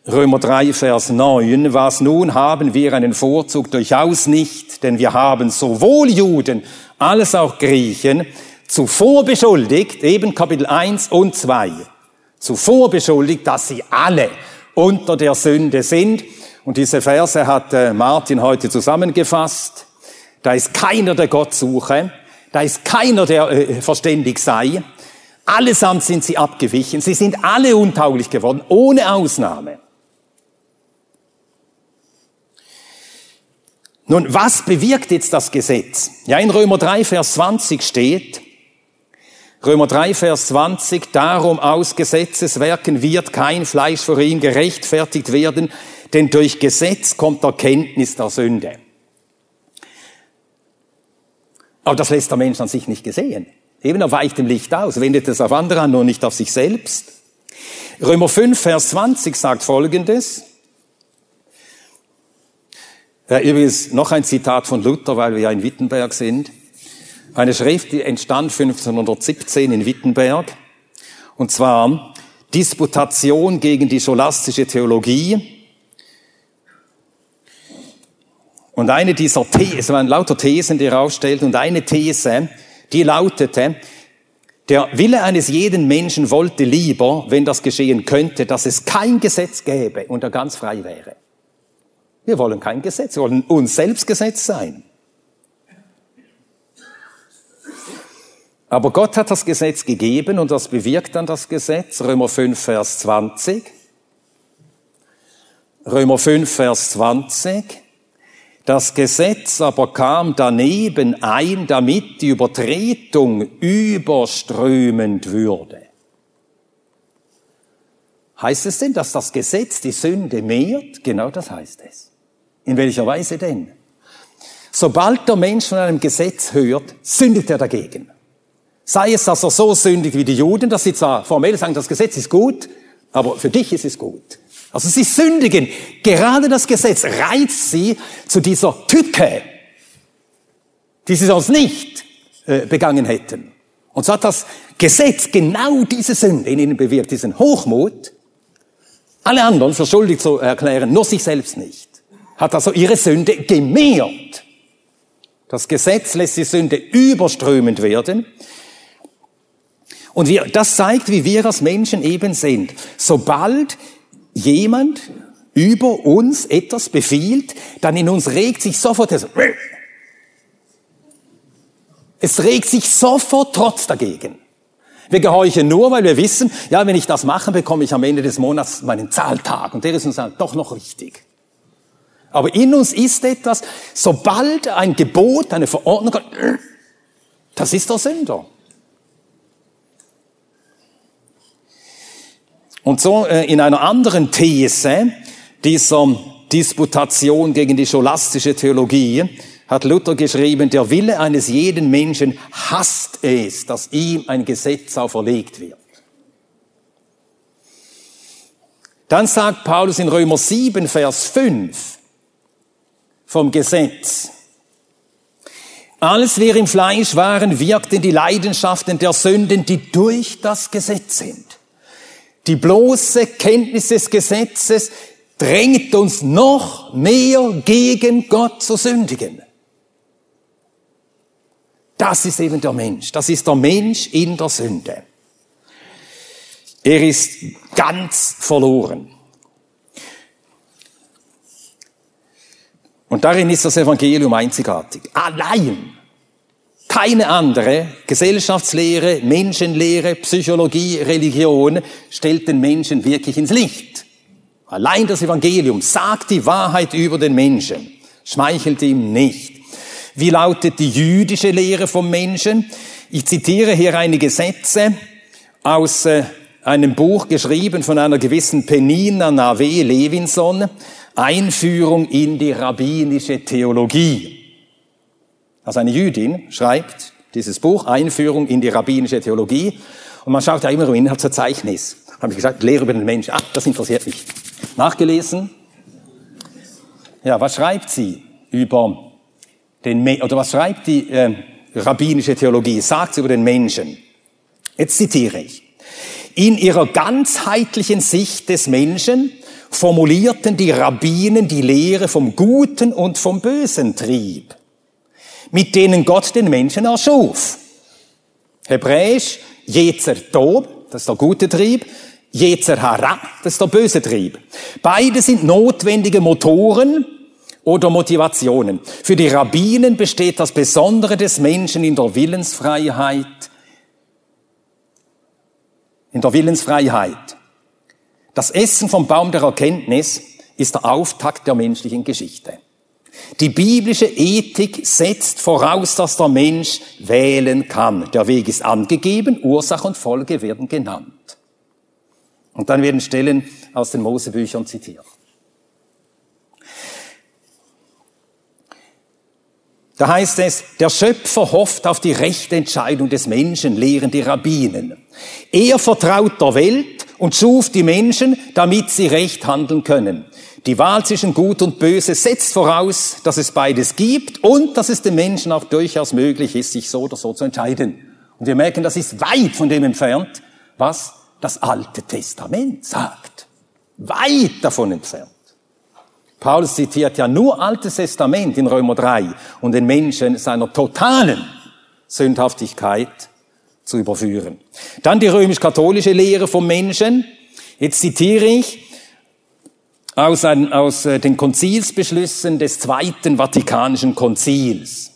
Römer 3, Vers 9, was nun haben wir einen Vorzug durchaus nicht, denn wir haben sowohl Juden als auch Griechen zuvor beschuldigt, eben Kapitel 1 und 2, zuvor beschuldigt, dass sie alle unter der Sünde sind. Und diese Verse hat äh, Martin heute zusammengefasst. Da ist keiner, der Gott suche. Da ist keiner, der äh, verständig sei. Allesamt sind sie abgewichen. Sie sind alle untauglich geworden, ohne Ausnahme. Nun, was bewirkt jetzt das Gesetz? Ja, in Römer 3, Vers 20 steht, Römer 3, Vers 20, darum aus Gesetzeswerken wird kein Fleisch vor ihm gerechtfertigt werden, denn durch Gesetz kommt Erkenntnis der Sünde. Aber das lässt der Mensch an sich nicht gesehen. Eben, er weicht dem Licht aus, wendet es auf andere an, nur nicht auf sich selbst. Römer 5, Vers 20 sagt Folgendes. Ja, übrigens noch ein Zitat von Luther, weil wir ja in Wittenberg sind. Eine Schrift, die entstand 1517 in Wittenberg. Und zwar Disputation gegen die scholastische Theologie. Und eine dieser Thesen, es waren lauter Thesen, die er aufstellt, und eine These, die lautete, der Wille eines jeden Menschen wollte lieber, wenn das geschehen könnte, dass es kein Gesetz gäbe und er ganz frei wäre. Wir wollen kein Gesetz, wir wollen uns selbst Gesetz sein. Aber Gott hat das Gesetz gegeben und was bewirkt dann das Gesetz? Römer 5, Vers 20. Römer 5, Vers 20. Das Gesetz aber kam daneben ein, damit die Übertretung überströmend würde. Heißt es denn, dass das Gesetz die Sünde mehrt? Genau das heißt es. In welcher Weise denn? Sobald der Mensch von einem Gesetz hört, sündigt er dagegen. Sei es, dass er so sündigt wie die Juden, dass sie zwar formell sagen, das Gesetz ist gut, aber für dich ist es gut. Also sie sündigen. Gerade das Gesetz reizt sie zu dieser Tücke, die sie sonst nicht äh, begangen hätten. Und so hat das Gesetz genau diese Sünde in ihnen bewirkt, diesen Hochmut, alle anderen für schuldig zu erklären, nur sich selbst nicht. Hat also ihre Sünde gemehrt. Das Gesetz lässt die Sünde überströmend werden. Und wir, das zeigt, wie wir als Menschen eben sind. Sobald jemand über uns etwas befiehlt, dann in uns regt sich sofort das, es regt sich sofort Trotz dagegen. Wir gehorchen nur, weil wir wissen, ja, wenn ich das mache, bekomme ich am Ende des Monats meinen Zahltag. Und der ist uns dann doch noch richtig. Aber in uns ist etwas, sobald ein Gebot, eine Verordnung das ist der Sünder. Und so äh, in einer anderen These dieser Disputation gegen die scholastische Theologie hat Luther geschrieben, der Wille eines jeden Menschen hasst es, dass ihm ein Gesetz auferlegt wird. Dann sagt Paulus in Römer 7, Vers 5 vom Gesetz, als wir im Fleisch waren, wirkten die Leidenschaften der Sünden, die durch das Gesetz sind. Die bloße Kenntnis des Gesetzes drängt uns noch mehr gegen Gott zu sündigen. Das ist eben der Mensch. Das ist der Mensch in der Sünde. Er ist ganz verloren. Und darin ist das Evangelium einzigartig. Allein keine andere Gesellschaftslehre, Menschenlehre, Psychologie, Religion stellt den Menschen wirklich ins Licht. Allein das Evangelium sagt die Wahrheit über den Menschen, schmeichelt ihm nicht. Wie lautet die jüdische Lehre vom Menschen? Ich zitiere hier einige Sätze aus äh, einem Buch geschrieben von einer gewissen Penina Nave Levinson, Einführung in die rabbinische Theologie. Also eine Jüdin schreibt dieses Buch, Einführung in die rabbinische Theologie. Und man schaut ja immer im Inhaltsverzeichnis. Habe ich gesagt, Lehre über den Menschen. Ah, das interessiert mich. Nachgelesen. Ja, was schreibt sie über den, Me oder was schreibt die äh, rabbinische Theologie? Sagt sie über den Menschen. Jetzt zitiere ich. In ihrer ganzheitlichen Sicht des Menschen formulierten die Rabbinen die Lehre vom guten und vom bösen Trieb mit denen Gott den Menschen erschuf. Hebräisch, Jezer Tob, das ist der gute Trieb, Jezer Hara, das ist der böse Trieb. Beide sind notwendige Motoren oder Motivationen. Für die Rabbinen besteht das Besondere des Menschen in der Willensfreiheit. In der Willensfreiheit. Das Essen vom Baum der Erkenntnis ist der Auftakt der menschlichen Geschichte. Die biblische Ethik setzt voraus, dass der Mensch wählen kann. Der Weg ist angegeben, Ursache und Folge werden genannt. Und dann werden Stellen aus den Mosebüchern zitiert. Da heißt es, der Schöpfer hofft auf die rechte Entscheidung des Menschen, lehren die Rabbinen. Er vertraut der Welt und schuf die Menschen, damit sie recht handeln können. Die Wahl zwischen Gut und Böse setzt voraus, dass es beides gibt und dass es dem Menschen auch durchaus möglich ist, sich so oder so zu entscheiden. Und wir merken, das ist weit von dem entfernt, was das Alte Testament sagt. Weit davon entfernt. Paulus zitiert ja nur Altes Testament in Römer 3 um den Menschen seiner totalen Sündhaftigkeit zu überführen. Dann die römisch-katholische Lehre vom Menschen. Jetzt zitiere ich, aus, ein, aus äh, den Konzilsbeschlüssen des Zweiten Vatikanischen Konzils.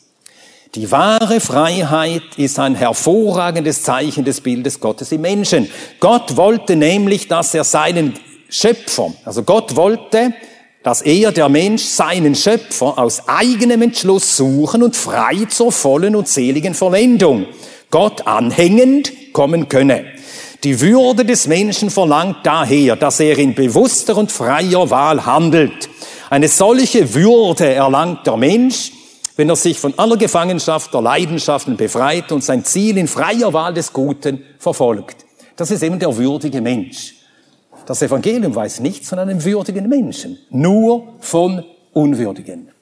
Die wahre Freiheit ist ein hervorragendes Zeichen des Bildes Gottes im Menschen. Gott wollte nämlich, dass er seinen Schöpfer, also Gott wollte, dass er, der Mensch, seinen Schöpfer aus eigenem Entschluss suchen und frei zur vollen und seligen Verwendung, Gott anhängend kommen könne. Die Würde des Menschen verlangt daher, dass er in bewusster und freier Wahl handelt. Eine solche Würde erlangt der Mensch, wenn er sich von aller Gefangenschaft der Leidenschaften befreit und sein Ziel in freier Wahl des Guten verfolgt. Das ist eben der würdige Mensch. Das Evangelium weiß nichts von einem würdigen Menschen, nur von Unwürdigen.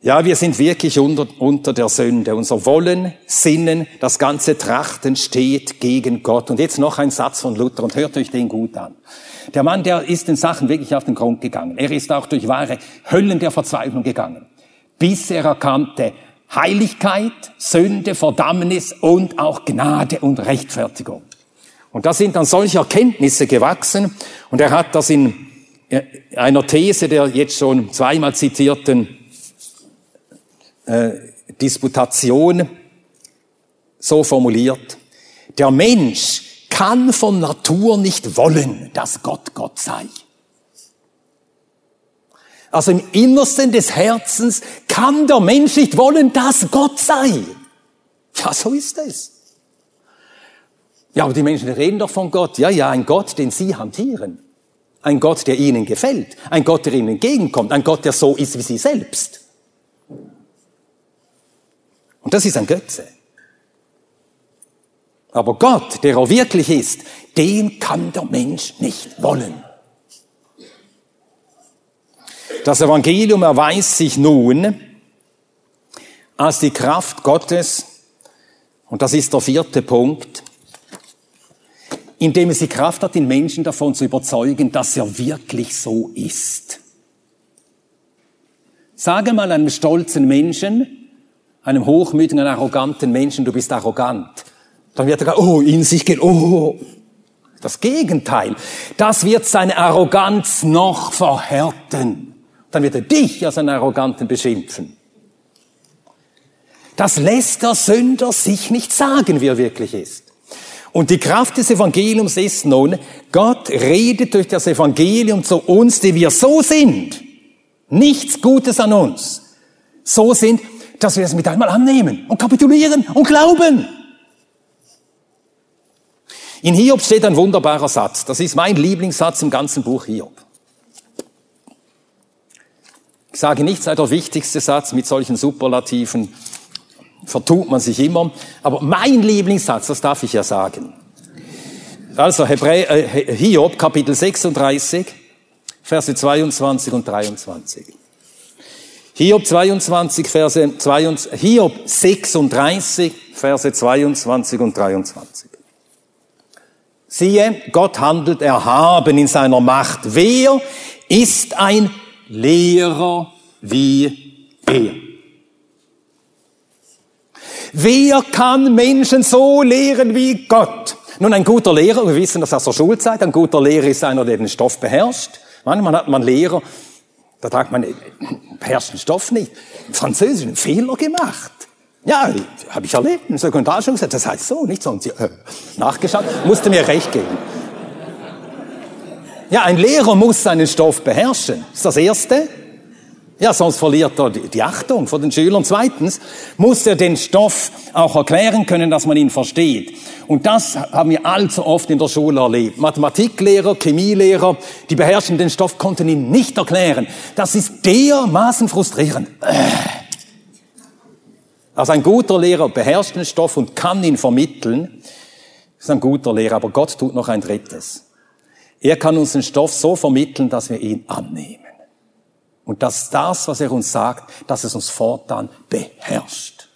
Ja, wir sind wirklich unter, unter der Sünde. Unser Wollen, Sinnen, das ganze Trachten steht gegen Gott. Und jetzt noch ein Satz von Luther und hört euch den gut an. Der Mann, der ist den Sachen wirklich auf den Grund gegangen. Er ist auch durch wahre Höllen der Verzweiflung gegangen, bis er erkannte Heiligkeit, Sünde, Verdammnis und auch Gnade und Rechtfertigung. Und da sind dann solche Erkenntnisse gewachsen und er hat das in einer These der jetzt schon zweimal zitierten äh, Disputation so formuliert. Der Mensch kann von Natur nicht wollen, dass Gott Gott sei. Also im Innersten des Herzens kann der Mensch nicht wollen, dass Gott sei. Ja, so ist es. Ja, aber die Menschen reden doch von Gott. Ja, ja, ein Gott, den sie hantieren. Ein Gott, der ihnen gefällt. Ein Gott, der ihnen entgegenkommt. Ein Gott, der so ist wie sie selbst. Und das ist ein Götze. Aber Gott, der er wirklich ist, den kann der Mensch nicht wollen. Das Evangelium erweist sich nun als die Kraft Gottes, und das ist der vierte Punkt, indem es die Kraft hat, den Menschen davon zu überzeugen, dass er wirklich so ist. Sage mal einem stolzen Menschen, einem hochmütigen, arroganten Menschen, du bist arrogant. Dann wird er, oh, in sich gehen, oh. Das Gegenteil. Das wird seine Arroganz noch verhärten. Dann wird er dich als einen Arroganten beschimpfen. Das lässt der Sünder sich nicht sagen, wie er wirklich ist. Und die Kraft des Evangeliums ist nun, Gott redet durch das Evangelium zu uns, die wir so sind. Nichts Gutes an uns. So sind, dass wir es mit einmal annehmen und kapitulieren und glauben. In Hiob steht ein wunderbarer Satz. Das ist mein Lieblingssatz im ganzen Buch Hiob. Ich sage nicht, sei der wichtigste Satz mit solchen Superlativen. Vertut man sich immer. Aber mein Lieblingssatz, das darf ich ja sagen. Also Hebrä äh, Hiob, Kapitel 36, Verse 22 und 23. Hiob 22, Verse 22, Hiob 36, Verse 22 und 23. Siehe, Gott handelt erhaben in seiner Macht. Wer ist ein Lehrer wie er? Wer kann Menschen so lehren wie Gott? Nun, ein guter Lehrer, wir wissen das aus der Schulzeit, ein guter Lehrer ist einer, der den Stoff beherrscht. Manchmal hat man Lehrer, da sagt man, beherrscht den Stoff nicht. Französisch einen Fehler gemacht. Ja, habe ich erlebt, im Sekundarschule gesagt, das heißt so, nicht so. Und sie, äh, nachgeschaut, musste mir recht geben. Ja, ein Lehrer muss seinen Stoff beherrschen. Das ist das Erste. Ja, sonst verliert er die Achtung vor den Schülern. Zweitens muss er den Stoff auch erklären können, dass man ihn versteht. Und das haben wir allzu oft in der Schule erlebt. Mathematiklehrer, Chemielehrer, die beherrschen den Stoff, konnten ihn nicht erklären. Das ist dermaßen frustrierend. Also ein guter Lehrer beherrscht den Stoff und kann ihn vermitteln. ist ein guter Lehrer, aber Gott tut noch ein drittes. Er kann uns den Stoff so vermitteln, dass wir ihn annehmen. Und dass das, was er uns sagt, dass es uns fortan beherrscht.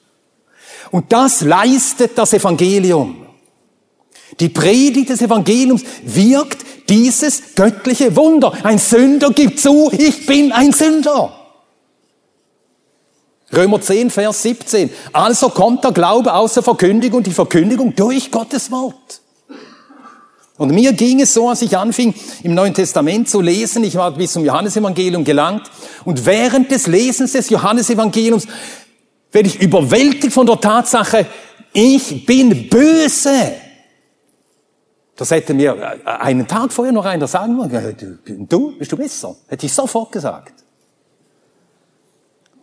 Und das leistet das Evangelium. Die Predigt des Evangeliums wirkt dieses göttliche Wunder. Ein Sünder gibt zu, ich bin ein Sünder. Römer 10, Vers 17. Also kommt der Glaube aus der Verkündigung, die Verkündigung durch Gottes Wort. Und mir ging es so, als ich anfing, im Neuen Testament zu lesen, ich war bis zum Johannesevangelium gelangt, und während des Lesens des Johannesevangeliums werde ich überwältigt von der Tatsache, ich bin böse. Das hätte mir einen Tag vorher noch einer sagen wollen, du, bist du besser? Hätte ich sofort gesagt.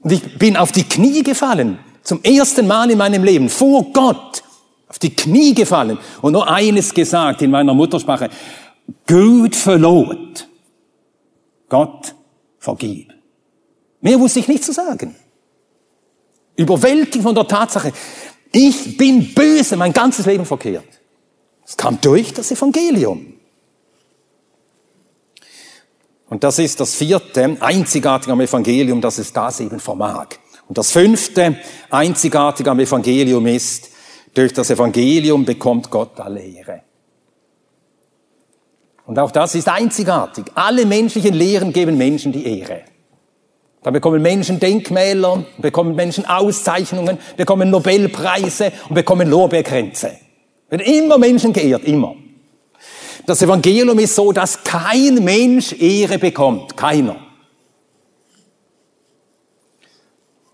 Und ich bin auf die Knie gefallen, zum ersten Mal in meinem Leben, vor Gott, auf die Knie gefallen und nur eines gesagt in meiner Muttersprache, gut verlot, Gott vergib. Mehr wusste ich nicht zu sagen. Überwältigt von der Tatsache, ich bin böse, mein ganzes Leben verkehrt. Es kam durch das Evangelium. Und das ist das vierte, einzigartige am Evangelium, dass es das eben vermag. Und das fünfte, einzigartige am Evangelium ist, durch das Evangelium bekommt Gott alle Ehre. Und auch das ist einzigartig. Alle menschlichen Lehren geben Menschen die Ehre. Da bekommen Menschen Denkmäler, bekommen Menschen Auszeichnungen, bekommen Nobelpreise und bekommen Lorbeerkränze. Werden immer Menschen geehrt, immer. Das Evangelium ist so, dass kein Mensch Ehre bekommt. Keiner.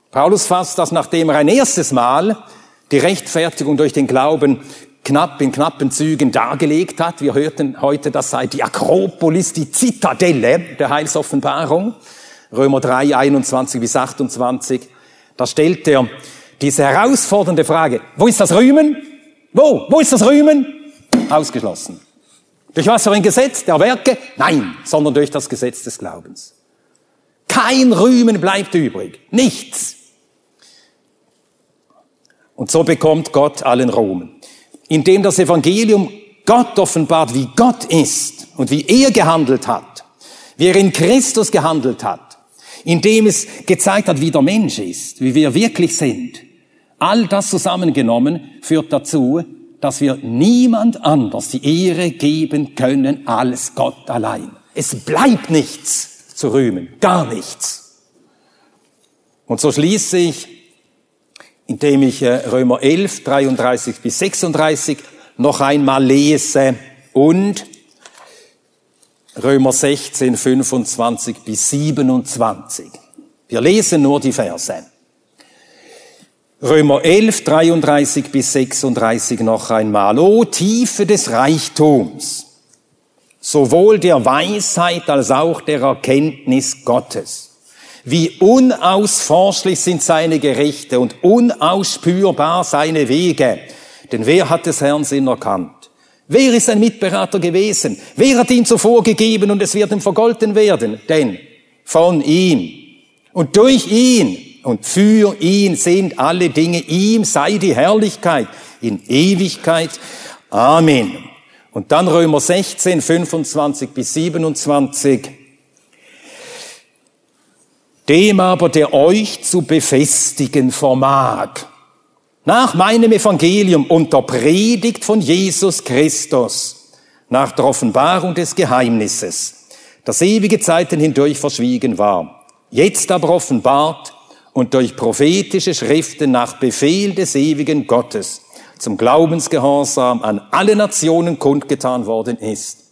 Paulus fasst das, nachdem er ein erstes Mal die Rechtfertigung durch den Glauben knapp in knappen Zügen dargelegt hat. Wir hörten heute, das sei die Akropolis, die Zitadelle der Heilsoffenbarung. Römer 3, 21 bis 28. Da stellt er diese herausfordernde Frage, wo ist das Rühmen? Wo? Wo ist das Rühmen? Ausgeschlossen. Durch was für ein Gesetz der Werke? Nein, sondern durch das Gesetz des Glaubens. Kein Rühmen bleibt übrig. Nichts. Und so bekommt Gott allen Ruhm. Indem das Evangelium Gott offenbart, wie Gott ist und wie er gehandelt hat, wie er in Christus gehandelt hat, indem es gezeigt hat, wie der Mensch ist, wie wir wirklich sind. All das zusammengenommen führt dazu, dass wir niemand anders die Ehre geben können als Gott allein. Es bleibt nichts zu rühmen, gar nichts. Und so schließe ich indem ich äh, Römer 11, 33 bis 36 noch einmal lese und Römer 16, 25 bis 27. Wir lesen nur die Verse. Römer 11, 33 bis 36 noch einmal. O Tiefe des Reichtums, sowohl der Weisheit als auch der Erkenntnis Gottes. Wie unausforschlich sind seine Gerichte und unausspürbar seine Wege. Denn wer hat des Herrn Sinn erkannt? Wer ist ein Mitberater gewesen? Wer hat ihm zuvor gegeben und es wird ihm vergolten werden? Denn von ihm und durch ihn und für ihn sind alle Dinge. Ihm sei die Herrlichkeit in Ewigkeit. Amen. Und dann Römer 16, 25 bis 27 dem aber, der euch zu befestigen vermag. Nach meinem Evangelium und der Predigt von Jesus Christus, nach der Offenbarung des Geheimnisses, das ewige Zeiten hindurch verschwiegen war, jetzt aber offenbart und durch prophetische Schriften nach Befehl des ewigen Gottes zum Glaubensgehorsam an alle Nationen kundgetan worden ist,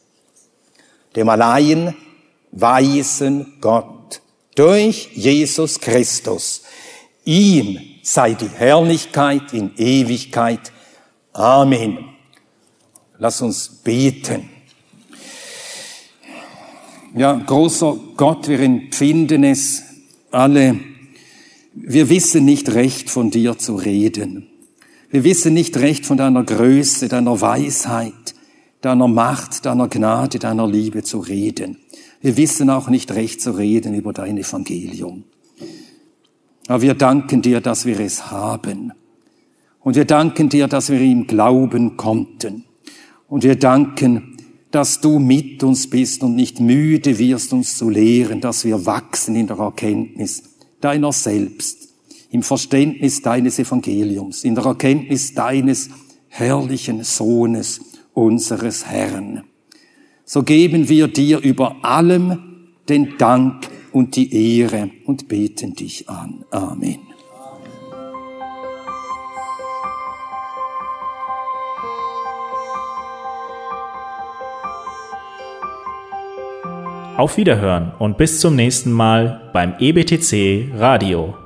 dem allein weisen Gott durch Jesus Christus. Ihm sei die Herrlichkeit in Ewigkeit. Amen. Lass uns beten. Ja, großer Gott, wir empfinden es alle. Wir wissen nicht recht von dir zu reden. Wir wissen nicht recht von deiner Größe, deiner Weisheit, deiner Macht, deiner Gnade, deiner Liebe zu reden. Wir wissen auch nicht recht zu reden über dein Evangelium. Aber wir danken dir, dass wir es haben. Und wir danken dir, dass wir ihm glauben konnten. Und wir danken, dass du mit uns bist und nicht müde wirst, uns zu lehren, dass wir wachsen in der Erkenntnis deiner selbst, im Verständnis deines Evangeliums, in der Erkenntnis deines herrlichen Sohnes, unseres Herrn so geben wir dir über allem den Dank und die Ehre und beten dich an. Amen. Auf Wiederhören und bis zum nächsten Mal beim EBTC Radio.